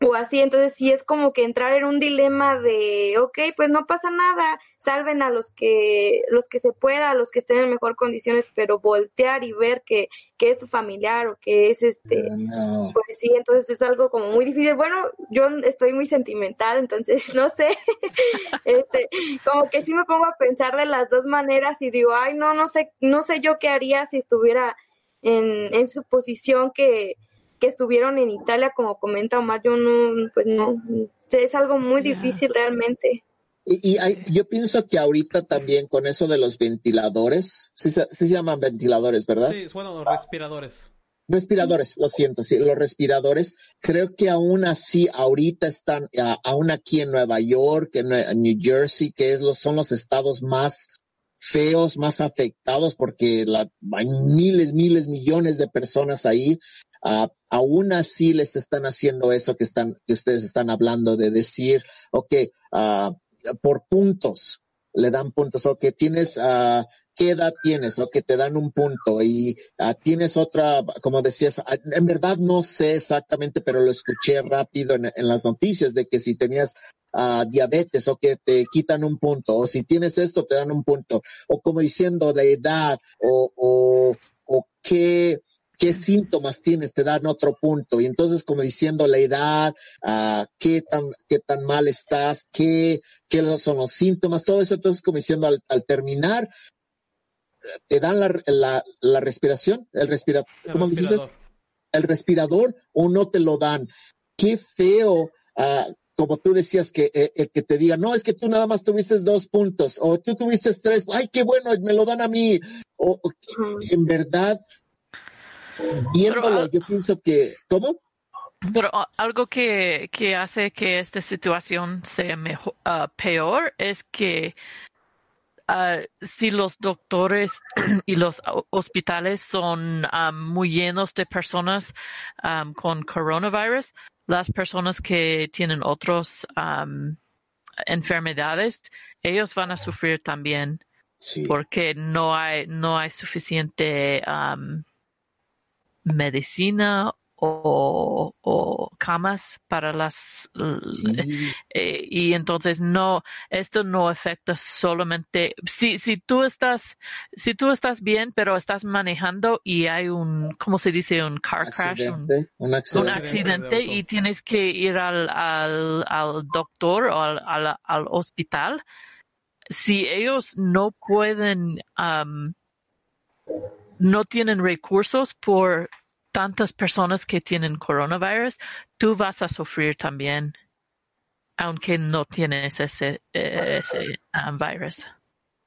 Speaker 4: o así, entonces sí es como que entrar en un dilema de, ok, pues no pasa nada, salven a los que, los que se pueda, a los que estén en mejor condiciones, pero voltear y ver que, que es tu familiar o que es este, pues sí, entonces es algo como muy difícil. Bueno, yo estoy muy sentimental, entonces no sé, este, como que sí me pongo a pensar de las dos maneras y digo, ay, no, no sé, no sé yo qué haría si estuviera en, en su posición que, que estuvieron en Italia, como comenta Omar, yo no, pues no, es algo muy difícil realmente.
Speaker 1: Y, yo pienso que ahorita también con eso de los ventiladores, sí, se llaman ventiladores, ¿verdad?
Speaker 3: Sí, bueno, respiradores.
Speaker 1: Respiradores, lo siento, sí, los respiradores, creo que aún así ahorita están, aún aquí en Nueva York, en New Jersey, que es los, son los estados más feos, más afectados porque hay miles, miles, millones de personas ahí Uh, aún así les están haciendo eso que están, que ustedes están hablando de decir, ok, uh, por puntos, le dan puntos, o que tienes, uh, ¿qué edad tienes? O que te dan un punto y tienes otra, como decías, en verdad no sé exactamente, pero lo escuché rápido en las noticias de que si tenías diabetes o que te quitan un punto, o si tienes esto te dan un punto, o como diciendo de edad, o, o, o qué, qué síntomas tienes, te dan otro punto. Y entonces, como diciendo la edad, uh, qué tan, qué tan mal estás, qué, qué son los síntomas, todo eso, entonces, como diciendo al, al terminar, te dan la, la, la respiración, el respirador, ¿cómo dices? El respirador o no te lo dan. Qué feo, uh, como tú decías, que eh, el que te diga, no, es que tú nada más tuviste dos puntos, o tú tuviste tres, ay, qué bueno, me lo dan a mí. O, en verdad, viéndolo, yo pienso que, ¿cómo?
Speaker 2: Pero ah, algo que, que hace que esta situación sea mejor, uh, peor es que uh, si los doctores y los hospitales son um, muy llenos de personas um, con coronavirus, las personas que tienen otras um, enfermedades, ellos van a sufrir también sí. porque no hay, no hay suficiente um, medicina o, o, camas para las sí. eh, y entonces no esto no afecta solamente si si tú estás si tú estás bien pero estás manejando y hay un cómo se dice un car
Speaker 1: accidente,
Speaker 2: crash un,
Speaker 1: un accidente,
Speaker 2: un accidente y tienes que ir al al, al doctor o al, al, al, hospital. Si ellos no pueden um, no tienen recursos por tantas personas que tienen coronavirus, tú vas a sufrir también, aunque no tienes ese, ese um, virus.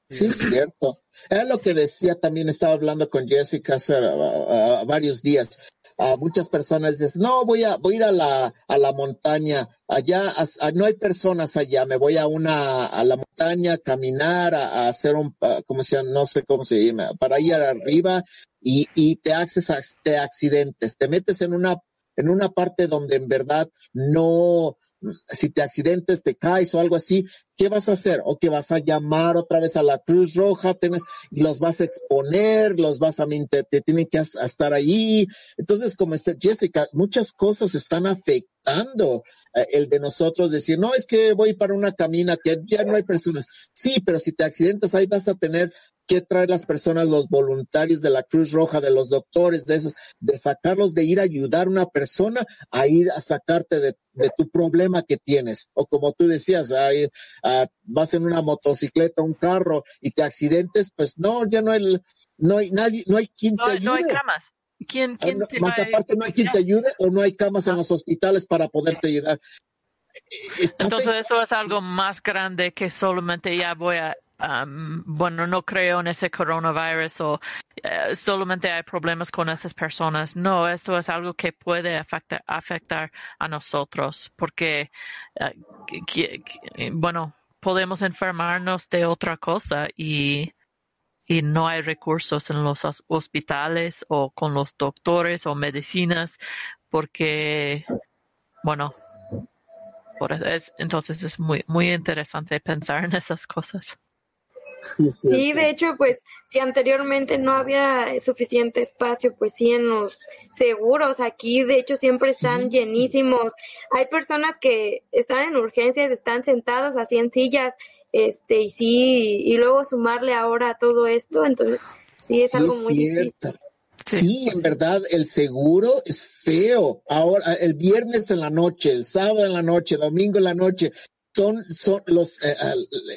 Speaker 1: Sí, es cierto. Es lo que decía también, estaba hablando con Jessica hace uh, uh, varios días. Uh, muchas personas dicen, no, voy a, voy a ir a la, a la montaña, allá, a, no hay personas allá, me voy a una, a la montaña, a caminar, a, a hacer un, como se no sé cómo se llama, para ir arriba y, y te haces te accidentes, te metes en una, en una parte donde en verdad no, si te accidentes, te caes o algo así, ¿qué vas a hacer? O que vas a llamar otra vez a la Cruz Roja, tienes, y los vas a exponer, los vas a, te, te tienen que estar ahí. Entonces, como está Jessica, muchas cosas están afectando eh, el de nosotros decir, no, es que voy para una camina que ya no hay personas. Sí, pero si te accidentas, ahí vas a tener que traer las personas, los voluntarios de la Cruz Roja, de los doctores, de esos, de sacarlos, de ir a ayudar a una persona a ir a sacarte de, de tu problema que tienes. O como tú decías, ahí, uh, vas en una motocicleta, un carro y te accidentes, pues no, ya no hay, no hay nadie, no hay quien
Speaker 2: no,
Speaker 1: te ayude.
Speaker 2: No hay camas. ¿Quién, quién
Speaker 1: no, más aparte no hay quien te ayude o no hay camas en los hospitales para poderte ayudar.
Speaker 2: Está Entonces eso es algo más grande que solamente ya voy a Um, bueno, no creo en ese coronavirus o uh, solamente hay problemas con esas personas. No, esto es algo que puede afectar, a nosotros porque, que, que, bueno, podemos enfermarnos de otra cosa y, y no hay recursos en los hospitales o con los doctores o medicinas porque, bueno, es, entonces es muy, muy interesante pensar en esas cosas.
Speaker 4: Sí, de hecho, pues si anteriormente no había suficiente espacio, pues sí en los seguros, aquí de hecho siempre están llenísimos. Hay personas que están en urgencias, están sentados así en sillas, este, y sí, y luego sumarle ahora todo esto, entonces sí es sí, algo muy cierto. difícil.
Speaker 1: Sí, en verdad, el seguro es feo. Ahora, el viernes en la noche, el sábado en la noche, domingo en la noche, son, son los eh,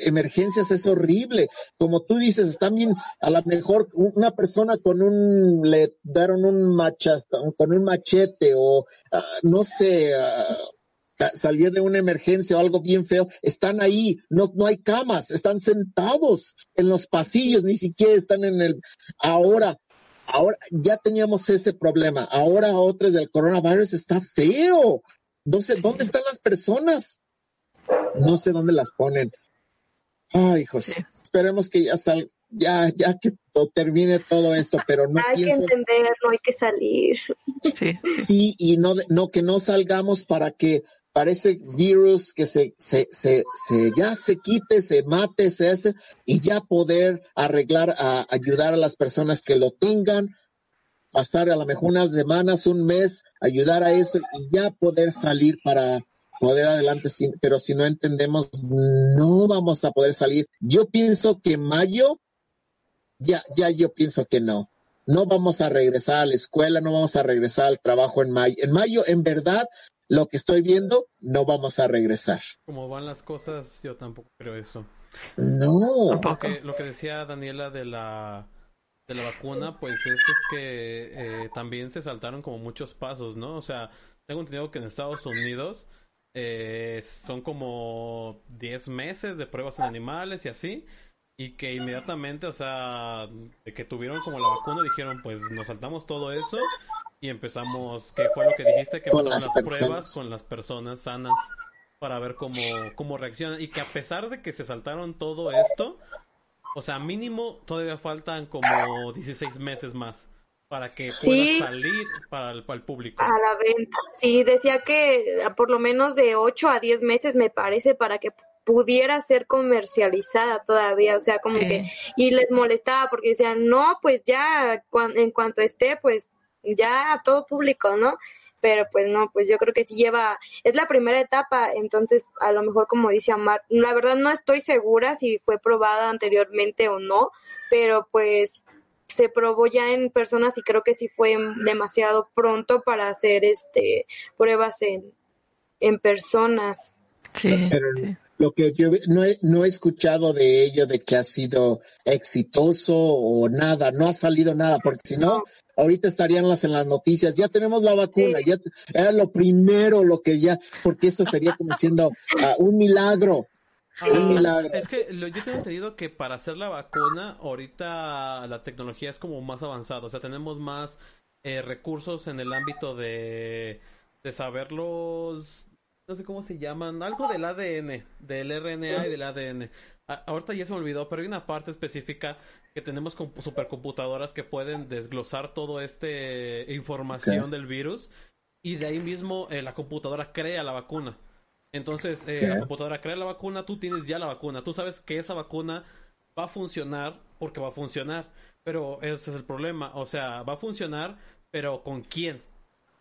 Speaker 1: emergencias es horrible. Como tú dices, están bien, a lo mejor una persona con un, le dieron un machasta, con un machete o uh, no sé, uh, salir de una emergencia o algo bien feo, están ahí, no, no hay camas, están sentados en los pasillos, ni siquiera están en el, ahora, ahora ya teníamos ese problema, ahora otros del coronavirus está feo. Sé, ¿dónde están las personas? No sé dónde las ponen. Ay, José, sí. esperemos que ya sal, ya, ya que termine todo esto, pero no
Speaker 4: hay
Speaker 1: pienso...
Speaker 4: que entender, no hay que salir.
Speaker 2: Sí,
Speaker 1: sí y no, no que no salgamos para que parece virus que se, se, se, se, ya se quite, se mate, se hace, y ya poder arreglar, a ayudar a las personas que lo tengan, pasar a lo mejor unas semanas, un mes, ayudar a eso y ya poder salir para, poder adelante, pero si no entendemos, no vamos a poder salir. Yo pienso que mayo, ya, ya yo pienso que no. no vamos a regresar a la escuela, no vamos a regresar al trabajo en mayo. En mayo, en verdad, lo que estoy viendo, no vamos a regresar.
Speaker 3: Como van las cosas, yo tampoco creo eso.
Speaker 1: No.
Speaker 3: Lo que, lo que decía Daniela de la de la vacuna, pues es, es que eh, también se saltaron como muchos pasos, ¿no? O sea, tengo entendido que en Estados Unidos eh, son como 10 meses de pruebas en animales y así, y que inmediatamente, o sea, de que tuvieron como la vacuna, dijeron, pues nos saltamos todo eso y empezamos, ¿qué fue lo que dijiste? Que
Speaker 1: Con las
Speaker 3: las pruebas con las personas sanas para ver cómo, cómo reaccionan. Y que a pesar de que se saltaron todo esto, o sea, mínimo todavía faltan como 16 meses más para que pueda
Speaker 4: Sí.
Speaker 3: salir para el, para el público.
Speaker 4: A la venta. Sí, decía que a por lo menos de 8 a 10 meses me parece para que pudiera ser comercializada todavía, o sea, como
Speaker 2: Sí.
Speaker 4: que y les molestaba porque decían, "No, pues ya cuan- en cuanto esté, pues ya a todo público, ¿no?" Pero pues no, pues yo creo que sí lleva, es la primera etapa, entonces a lo mejor como dice Amar, la verdad no estoy segura si fue probada anteriormente o no, pero pues se probó ya en personas y creo que sí fue demasiado pronto para hacer este pruebas en, en personas.
Speaker 2: Sí,
Speaker 1: Pero
Speaker 2: sí.
Speaker 1: lo que yo no he, no he escuchado de ello, de que ha sido exitoso o nada, no ha salido nada, porque si no, ahorita estarían las en las noticias, ya tenemos la vacuna,
Speaker 4: Sí.
Speaker 1: ya era lo primero lo que ya, porque esto sería como siendo ah, un milagro.
Speaker 3: Ah. Es que lo- yo tengo entendido que para hacer la vacuna, ahorita la tecnología es como más avanzada. O sea, tenemos más eh, recursos en el ámbito de, de saber los. No sé cómo se llaman. Algo del ADN, del RNA y del ADN. A- ahorita ya se me olvidó, pero hay una parte específica que tenemos con supercomputadoras que pueden desglosar todo este información del virus y de ahí mismo eh, la computadora crea la vacuna. Entonces, eh, la computadora crea la vacuna, tú tienes ya la vacuna, tú sabes que esa vacuna va a funcionar porque va a funcionar, pero ese es el problema, o sea, va a funcionar, pero ¿con quién?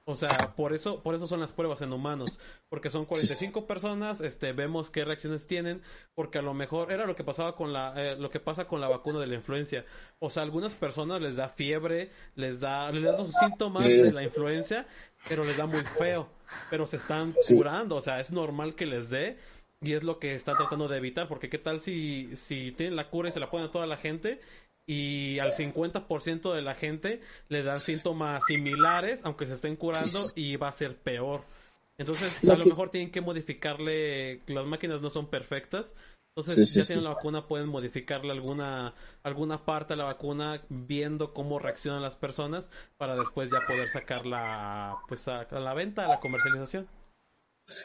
Speaker 3: O sea, por eso, por eso son las pruebas en humanos, porque son 45 personas, este, vemos qué reacciones tienen, porque a lo mejor era lo que pasaba con la, eh, lo que pasa con la vacuna de la influencia. O sea, a algunas personas les da fiebre, les da, les da los síntomas
Speaker 1: Sí.
Speaker 3: de la influencia, pero les da muy feo, pero se están curando, o sea, es normal que les dé. Y es lo que están tratando de evitar, porque qué tal si, si tienen la cura y se la ponen a toda la gente y al 50% de la gente le dan síntomas similares, aunque se estén curando, y va a ser peor. Entonces,
Speaker 1: Lo
Speaker 3: a lo
Speaker 1: que-
Speaker 3: mejor tienen que modificarle, las máquinas no son perfectas, entonces
Speaker 1: Sí, sí,
Speaker 3: ya
Speaker 1: sí.
Speaker 3: tienen la vacuna, pueden modificarle alguna, alguna parte de la vacuna viendo cómo reaccionan las personas para después ya poder sacarla pues a, a la venta, a la comercialización.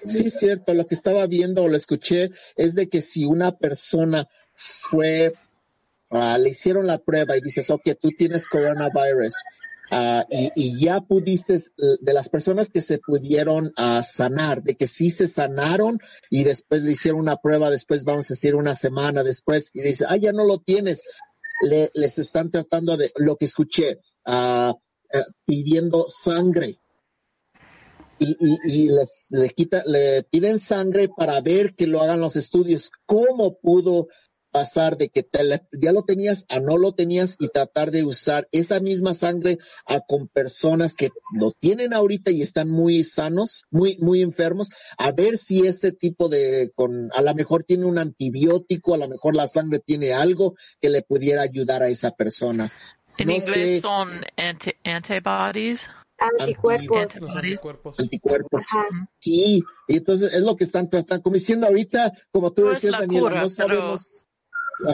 Speaker 1: Sí, es cierto, lo que estaba viendo o lo escuché es de que si una persona fue, ah, le hicieron la prueba y dices, ok, tú tienes coronavirus, ah, y, y ya pudiste, de las personas que se pudieron ah, sanar, de que sí se sanaron y después le hicieron una prueba, después vamos a decir una semana después, y dice, ah, ya no lo tienes, le, les están tratando de, lo que escuché, eh, pidiendo sangre. Y, y, y les, le quita, le piden sangre para ver que lo hagan los estudios. ¿Cómo pudo pasar de que te la- ya lo tenías a no lo tenías y tratar de usar esa misma sangre a con personas que lo tienen ahorita y están muy sanos, muy, muy enfermos, a ver si ese tipo de, con, a lo mejor tiene un antibiótico, a lo mejor la sangre tiene algo que le pudiera ayudar a esa persona.
Speaker 2: En
Speaker 1: No
Speaker 2: inglés
Speaker 1: sé.
Speaker 2: son anti- antibodies.
Speaker 4: Anticuerpos.
Speaker 3: Anticuerpos.
Speaker 1: Anticuerpos.
Speaker 4: Ajá.
Speaker 1: Sí, y entonces es lo que están tratando, como diciendo ahorita, como tú
Speaker 2: No
Speaker 1: decías,
Speaker 2: la
Speaker 1: Daniela,
Speaker 2: cura,
Speaker 1: no
Speaker 2: pero-
Speaker 1: sabemos.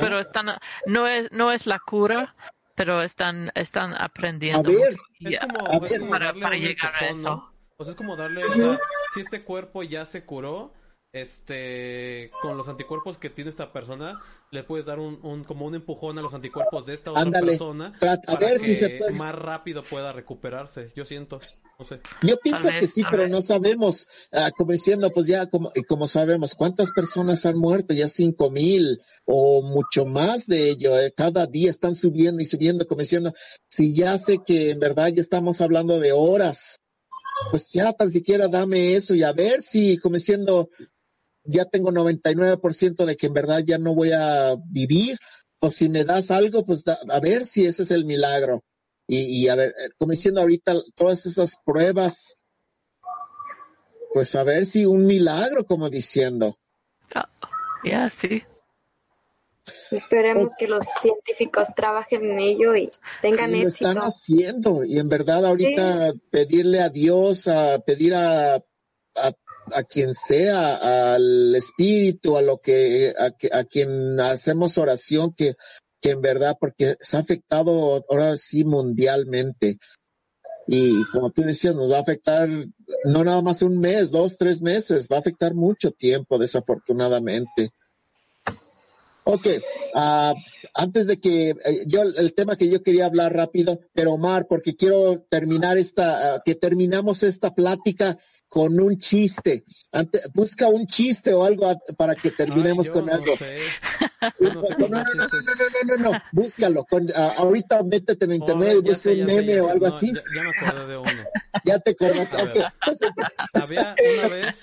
Speaker 2: Pero están, no es, no es la cura, pero están, están aprendiendo.
Speaker 1: A ver,
Speaker 3: Es como,
Speaker 1: a
Speaker 3: es
Speaker 1: ver,
Speaker 3: como
Speaker 2: para-
Speaker 3: darle
Speaker 2: para llegar a eso.
Speaker 3: sea, es como darle, o sea, si este cuerpo ya se curó, este, con los anticuerpos que tiene esta persona, le puedes dar un, un como un empujón a los anticuerpos de esta otra
Speaker 1: Ándale.
Speaker 3: persona
Speaker 1: a
Speaker 3: para
Speaker 1: ver
Speaker 3: que
Speaker 1: si se puede.
Speaker 3: más rápido pueda recuperarse. Yo siento, no sé.
Speaker 1: Yo pienso
Speaker 2: vez,
Speaker 1: que sí, pero
Speaker 2: vez.
Speaker 1: no sabemos, ah, como diciendo, pues ya, como, y como sabemos, ¿cuántas personas han muerto? Ya cinco mil o mucho más de ello. eh, Cada día están subiendo y subiendo, como diciendo, si ya sé que en verdad ya estamos hablando de horas, pues ya tan siquiera dame eso y a ver si, como diciendo, ya tengo 99% de que en verdad ya no voy a vivir, pues si me das algo, pues da- a ver si ese es el milagro. Y, a ver, eh, como diciendo ahorita, todas esas pruebas, pues a ver si un milagro, como diciendo.
Speaker 2: Ah, ya, sí.
Speaker 4: Esperemos que los científicos trabajen en ello y tengan éxito.
Speaker 1: Lo están haciendo y en verdad ahorita pedirle a Dios, a pedir a, a, quien sea, al Espíritu, a lo que a, a quien hacemos oración, que que en verdad, porque se ha afectado ahora sí mundialmente. Y como tú decías, nos va a afectar no nada más un mes, dos, tres meses, va a afectar mucho tiempo, desafortunadamente. Ok, uh, antes de que eh, yo el tema que yo quería hablar rápido, pero Omar, porque quiero terminar esta, uh, que terminamos esta plática con un chiste. Busca un chiste o algo para que terminemos con algo. Sé. No, sé no, no, no, no, no, no, búscalo. Ahorita métete en internet, oh, busca un meme o algo así.
Speaker 3: Ya, ya, me acuerdo de uno.
Speaker 1: ya te acordaste.
Speaker 3: Había una vez.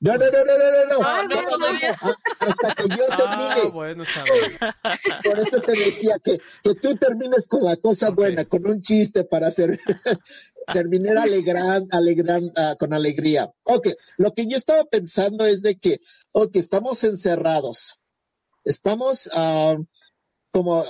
Speaker 1: No, no, no, no, no, no, no, ah, ah, hasta que yo
Speaker 3: ah, termine.
Speaker 1: Por eso te decía que, que tú termines con la cosa buena, con un chiste para hacer terminar alegran, alegran, uh, con alegría. Ok, lo que yo estaba pensando es de que, ok, estamos encerrados. Estamos, uh, como uh,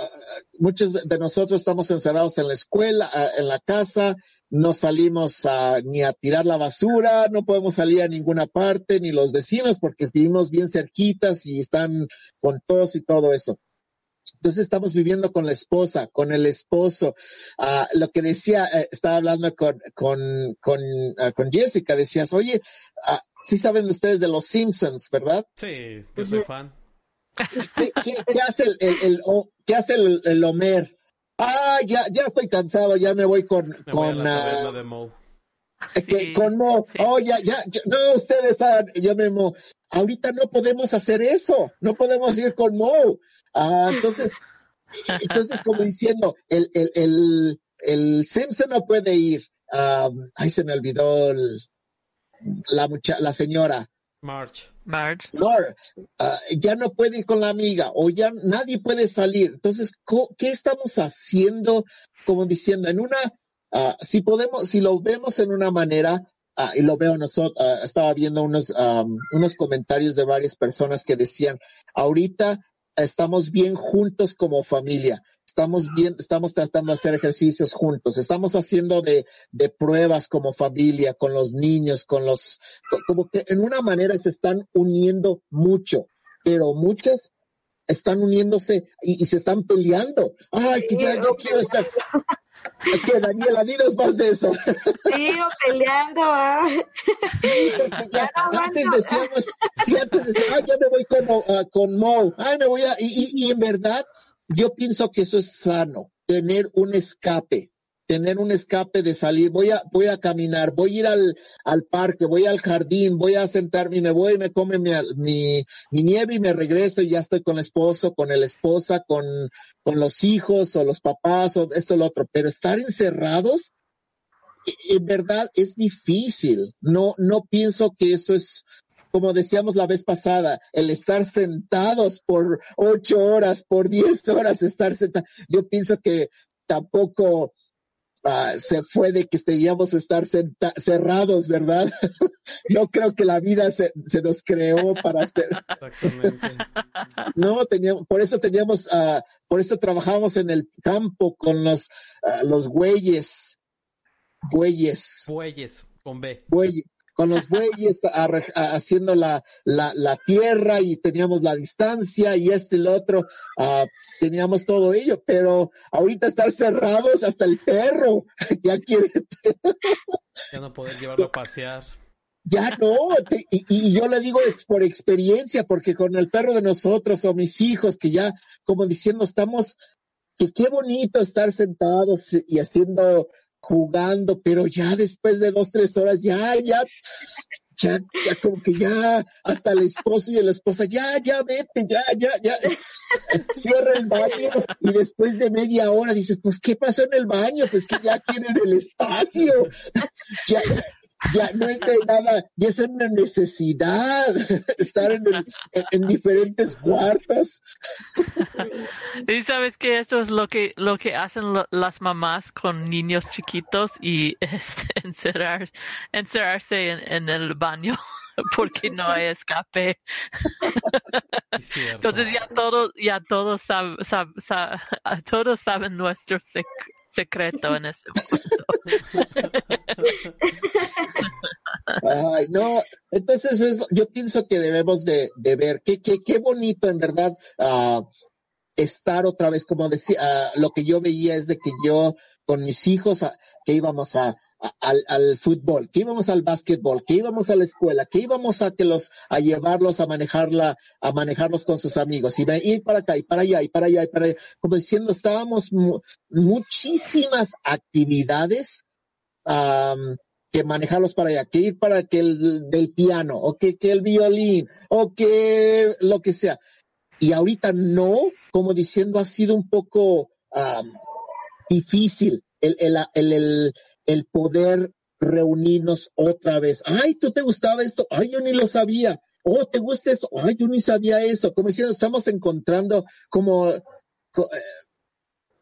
Speaker 1: muchos de nosotros estamos encerrados en la escuela, en la casa, no salimos a, ni a tirar la basura, no podemos salir a ninguna parte, ni los vecinos, porque vivimos bien cerquitas y están con todos y todo eso. Entonces estamos viviendo con la esposa, con el esposo. Uh, lo que decía, eh, estaba hablando con, con, con, uh, con Jessica, decías, oye, uh, sí saben ustedes de los Simpsons, ¿verdad?
Speaker 3: Sí, yo soy fan.
Speaker 1: ¿Qué, qué, qué hace el, el, el, qué hace el, el Homer? Ah, ya, ya estoy cansado, ya me voy con,
Speaker 3: me
Speaker 1: con,
Speaker 3: voy a la de Mo.
Speaker 1: Sí, con Mo. Sí. Oh, ya, ya, ya, no, ustedes saben, yo me Mo. Ahorita no podemos hacer eso, no podemos ir con Mo. Ah, entonces, entonces como diciendo, el, el, el, el Simpson no puede ir. Um, ay, se me olvidó el, la mucha, la señora.
Speaker 3: March.
Speaker 2: March.
Speaker 1: Laura, uh, ya no puede ir con la amiga o ya nadie puede salir. Entonces, ¿qué estamos haciendo? Como diciendo, en una, uh, si podemos, si lo vemos en una manera, uh, y lo veo nosotros, estaba viendo unos, um, unos comentarios de varias personas que decían, ahorita estamos bien juntos como familia. Estamos bien, estamos tratando de hacer ejercicios juntos, estamos haciendo de, de pruebas como familia, con los niños, con los, como que en una manera se están uniendo mucho, pero muchas están uniéndose y, y se están peleando. Ay, que ya yo quiero estar. Que Daniela, dinos más de eso.
Speaker 4: Sigo peleando, ¿ah?
Speaker 1: Sí, porque ya, no antes decíamos, sí, antes decíamos, ay, ya me voy con, uh, con Mo, ay, me voy a, y, y, y en verdad, yo pienso que eso es sano, tener un escape, tener un escape de salir, voy a, voy a caminar, voy a ir al, al parque, voy al jardín, voy a sentarme y me voy, me come mi, mi, mi nieve y me regreso y ya estoy con el esposo, con la esposa, con, con los hijos o los papás o esto o lo otro, pero estar encerrados, en verdad es difícil. No, no pienso que eso es como decíamos la vez pasada, el estar sentados por ocho horas, por diez horas, estar sentados, yo pienso que tampoco uh, se fue de que debíamos estar cerrados, ¿verdad? no creo que la vida se, se nos creó para hacer.
Speaker 3: Exactamente.
Speaker 1: no, teníamos, por eso teníamos, uh, por eso trabajamos en el campo con los, uh, los bueyes, bueyes.
Speaker 3: Bueyes, con B.
Speaker 1: Bueyes con los bueyes haciendo la, la, la, tierra y teníamos la distancia y este y lo otro, uh, teníamos todo ello, pero ahorita estar cerrados hasta el perro, ya quiere.
Speaker 3: ya no poder llevarlo a pasear.
Speaker 1: Ya no, te, y, y, yo le digo por experiencia, porque con el perro de nosotros o mis hijos, que ya, como diciendo, estamos, que qué bonito estar sentados y haciendo jugando, pero ya después de dos, tres horas, ya, ya, ya, ya como que ya, hasta el esposo y la esposa, ya, ya, vete, ya, ya, ya, cierra el baño y después de media hora dices, pues, ¿qué pasó en el baño? Pues que ya quieren el espacio, ya, ya no es de nada, ya es una necesidad estar en, el, en, en diferentes cuartos.
Speaker 2: y sabes que esto es lo que lo que hacen las mamás con niños chiquitos y es encerrar encerrarse en, el baño porque no hay escape. Entonces ya todos ya todos sab, todos saben nuestro secreto en ese momento.
Speaker 1: Ay, no, entonces es, yo pienso que debemos de, de ver qué, qué, qué bonito en verdad uh, estar otra vez, como decía, uh, lo que yo veía es de que yo con mis hijos uh, que íbamos a, al, al, fútbol, que íbamos al básquetbol, que íbamos a la escuela, que íbamos a que los, a llevarlos a manejarla, a manejarlos con sus amigos, y ir para acá y para allá y para allá y para allá, como diciendo, estábamos muchísimas actividades, que manejarlos para allá, que ir para que el del piano, o que, que el violín, o que lo que sea. Y ahorita no, como diciendo, ha sido un poco difícil el, el, el, el, poder reunirnos otra vez. Ay, ¿tú te gustaba esto? Ay, yo ni lo sabía. Oh, ¿te gusta esto? Ay, yo ni sabía eso. Como diciendo, estamos encontrando como, eh,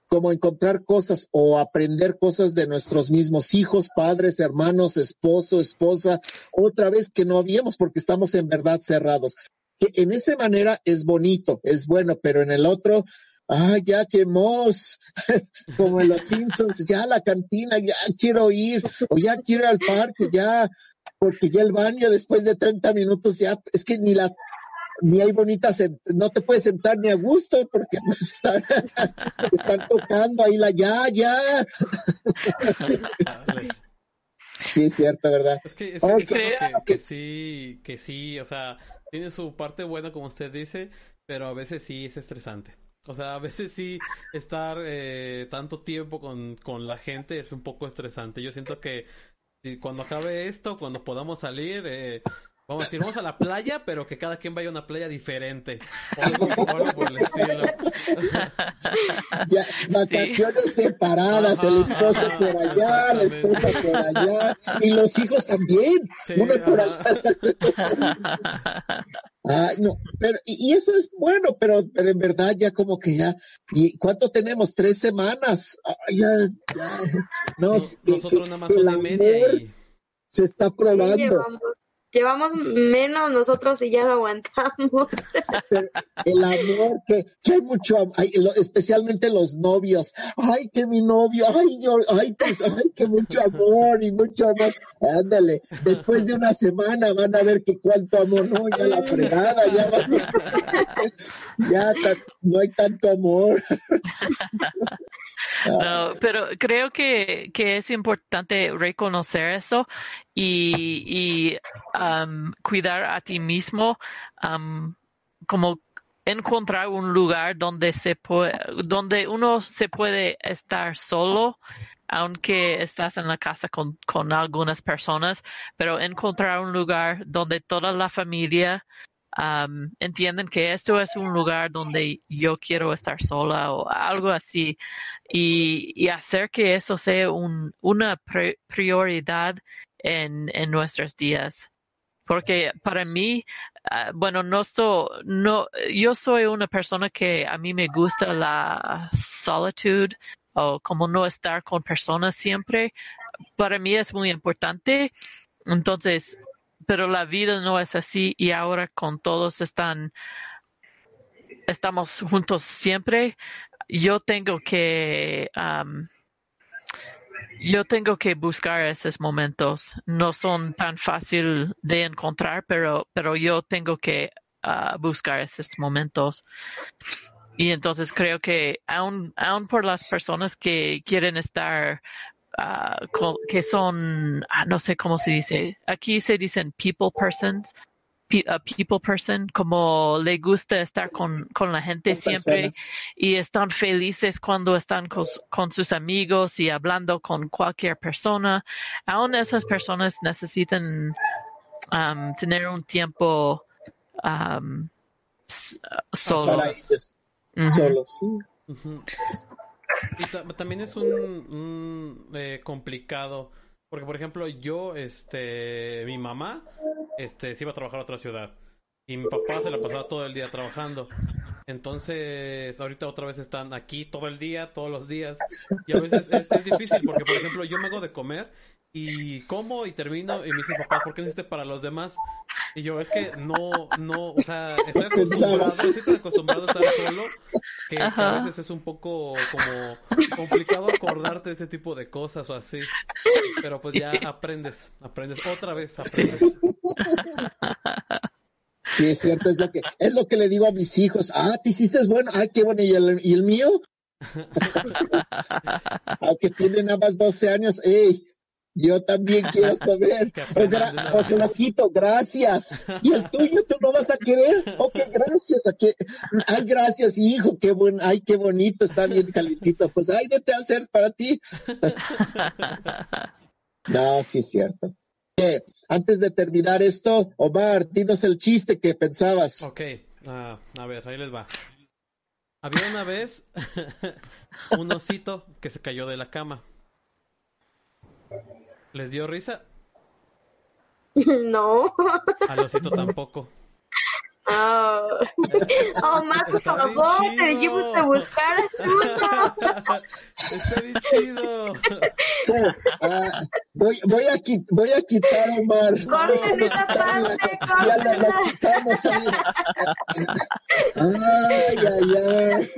Speaker 1: como encontrar cosas o aprender cosas de nuestros mismos hijos, padres, hermanos, esposo, esposa, otra vez que no habíamos porque estamos en verdad cerrados. Que en esa manera es bonito, es bueno, pero en el otro, ah, ya quemós, como en los Simpsons, ya la cantina, ya quiero ir, o ya quiero ir al parque, ya, porque ya el baño después de 30 minutos ya, es que ni la ni hay bonitas, no te puedes sentar ni a gusto porque pues están, están tocando ahí la ya, ya. sí, es cierto, ¿verdad?
Speaker 3: Es que, es, que, sí, que sí, o sea, tiene su parte buena como usted dice, pero a veces sí es estresante. O sea, a veces sí estar eh, tanto tiempo con, con la gente es un poco estresante. Yo siento que cuando acabe esto, cuando podamos salir, eh, Vamos a decir, vamos a la playa, pero que cada quien vaya a una playa diferente. O algo, por el estilo.
Speaker 1: Ya, vacaciones separadas, el esposo por allá, la esposa por allá, y los hijos también. uno por allá. Ay, no, pero, y, eso es bueno, pero, pero en verdad ya como que ya, ¿y cuánto tenemos? Tres semanas. Ay, ya, ya, no,
Speaker 3: nosotros nada más una media y...
Speaker 1: Se está probando.
Speaker 4: Llevamos menos nosotros y ya lo aguantamos.
Speaker 1: El amor, que, que hay mucho, hay, especialmente los novios. Ay, que mi novio, ay, yo, ay, que, ay, que mucho amor y mucho amor. Ándale, después de una semana van a ver que cuánto amor, no, ya la fregada, ya, ya no hay tanto amor.
Speaker 2: No, pero creo que, que es importante reconocer eso y, y um, cuidar a ti mismo, como encontrar un lugar donde se puede, donde uno se puede estar solo, aunque estás en la casa con, con algunas personas, pero encontrar un lugar donde toda la familia um, entienden que esto es un lugar donde yo quiero estar sola o algo así y, y hacer que eso sea un, una prioridad en, en nuestros días. Porque para mí, uh, bueno, no so, no, yo soy una persona que a mí me gusta la solitude o como no estar con personas siempre. Para mí es muy importante. Entonces, pero la vida no es así y ahora con todos están, estamos juntos siempre. Yo tengo que, um, yo tengo que buscar esos momentos. No son tan fácil de encontrar, pero, pero yo tengo que uh, buscar esos momentos. Y entonces creo que aún, aún por las personas que quieren estar uh, que son, ah, no sé cómo se dice, aquí se dicen people persons, a people person, como le gusta estar con, con la gente siempre y están felices cuando están con, sus amigos y hablando con cualquier persona. Aún esas personas necesitan um, tener un tiempo um, solos.
Speaker 1: Solos,
Speaker 3: también es un, eh, complicado. Porque, por ejemplo, yo, este, mi mamá, este, se iba a trabajar a otra ciudad. Y mi papá se la pasaba todo el día trabajando. Entonces, ahorita otra vez están aquí todo el día, todos los días. Y a veces es, es difícil porque, por ejemplo, yo me hago de comer y como y termino y me dice papá, ¿por qué no hiciste para los demás? Y yo, es que no, no, o sea, estoy acostumbrado, estoy acostumbrado a estar solo, que, a veces es un poco como complicado acordarte de ese tipo de cosas o así. Pero pues ya aprendes, aprendes, otra vez aprendes.
Speaker 1: Sí, es cierto, es lo que, es lo que le digo a mis hijos. Ah, te hiciste bueno, ah, qué bueno, ¿y el, y el mío? Aunque tiene nada más 12 años, ey, yo también quiero comer. O, se lo quito, gracias. ¿Y el tuyo tú no vas a querer? Ok, gracias. Ay, gracias, hijo, qué buen, ay, qué bonito, está bien calentito. Pues, ay, vete a hacer para ti. no, sí es cierto. Antes de terminar esto, Omar, dinos el chiste que pensabas.
Speaker 3: Ok, ah, a ver, ahí les va. Había una vez un osito que se cayó de la cama. ¿Les dio risa?
Speaker 4: No.
Speaker 3: Al osito tampoco.
Speaker 4: Oh, oh por favor, te dijimos a buscar
Speaker 3: Está bien chido.
Speaker 1: Ah, voy, voy, a, voy a quitar a Omar.
Speaker 4: Corten esa parte,
Speaker 1: Ya la, la quitamos ahí. Ay, ay, ay.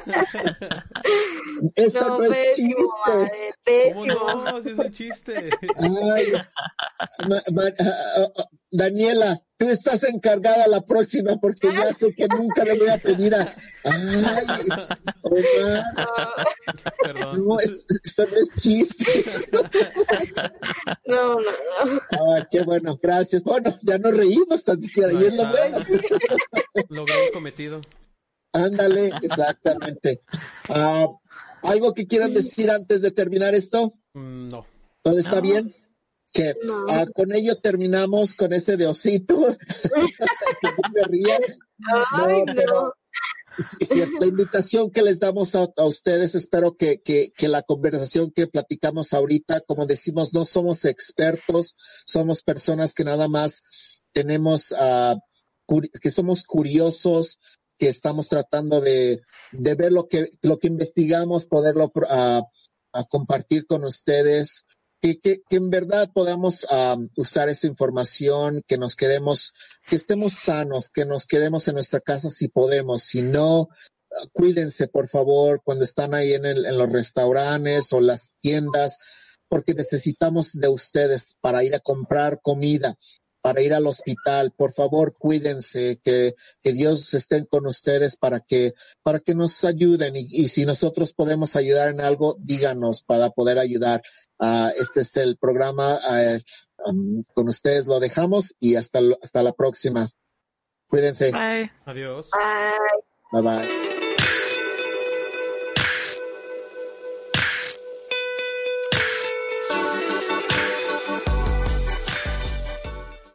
Speaker 1: Eso no, no es chiste.
Speaker 4: Madre,
Speaker 3: ¿Cómo no? Si es un chiste.
Speaker 1: Ay, ma, ma, uh, uh, Daniela, tú estás encargada la próxima porque ya sé que nunca le voy a pedir a... Ay, Omar.
Speaker 3: Perdón.
Speaker 1: No, es, eso no es chiste.
Speaker 4: No, no, no.
Speaker 1: Ah, qué bueno, gracias. Bueno, ya nos reímos tan siquiera, y es lo bueno.
Speaker 3: Logré el cometido.
Speaker 1: Ándale, exactamente. Ah, ¿Algo que quieran decir antes de terminar esto?
Speaker 3: Mm, no.
Speaker 1: ¿Todo está bien? Que ah, con ello terminamos con ese de osito. que no me.
Speaker 4: Ay, no, pero
Speaker 1: la invitación que les damos a, ustedes, espero que, que, que, la conversación que platicamos ahorita, como decimos, no somos expertos, somos personas que nada más tenemos, uh, que somos curiosos, que estamos tratando de, de ver lo que, lo que investigamos, poderlo uh, compartir con ustedes que, que, que, en verdad podamos um, usar esa información, que nos quedemos, que estemos sanos, que nos quedemos en nuestra casa si podemos, si no, cuídense por favor cuando están ahí en, el, en los restaurantes o las tiendas, porque necesitamos de ustedes para ir a comprar comida, para ir al hospital. Por favor, cuídense, que, que Dios esté con ustedes para que, para que nos ayuden y, y si nosotros podemos ayudar en algo, díganos para poder ayudar. Uh, este es el programa. Uh, um, con ustedes lo dejamos y hasta, hasta la próxima. Cuídense.
Speaker 2: Bye.
Speaker 3: Adiós.
Speaker 4: Bye.
Speaker 1: Bye bye.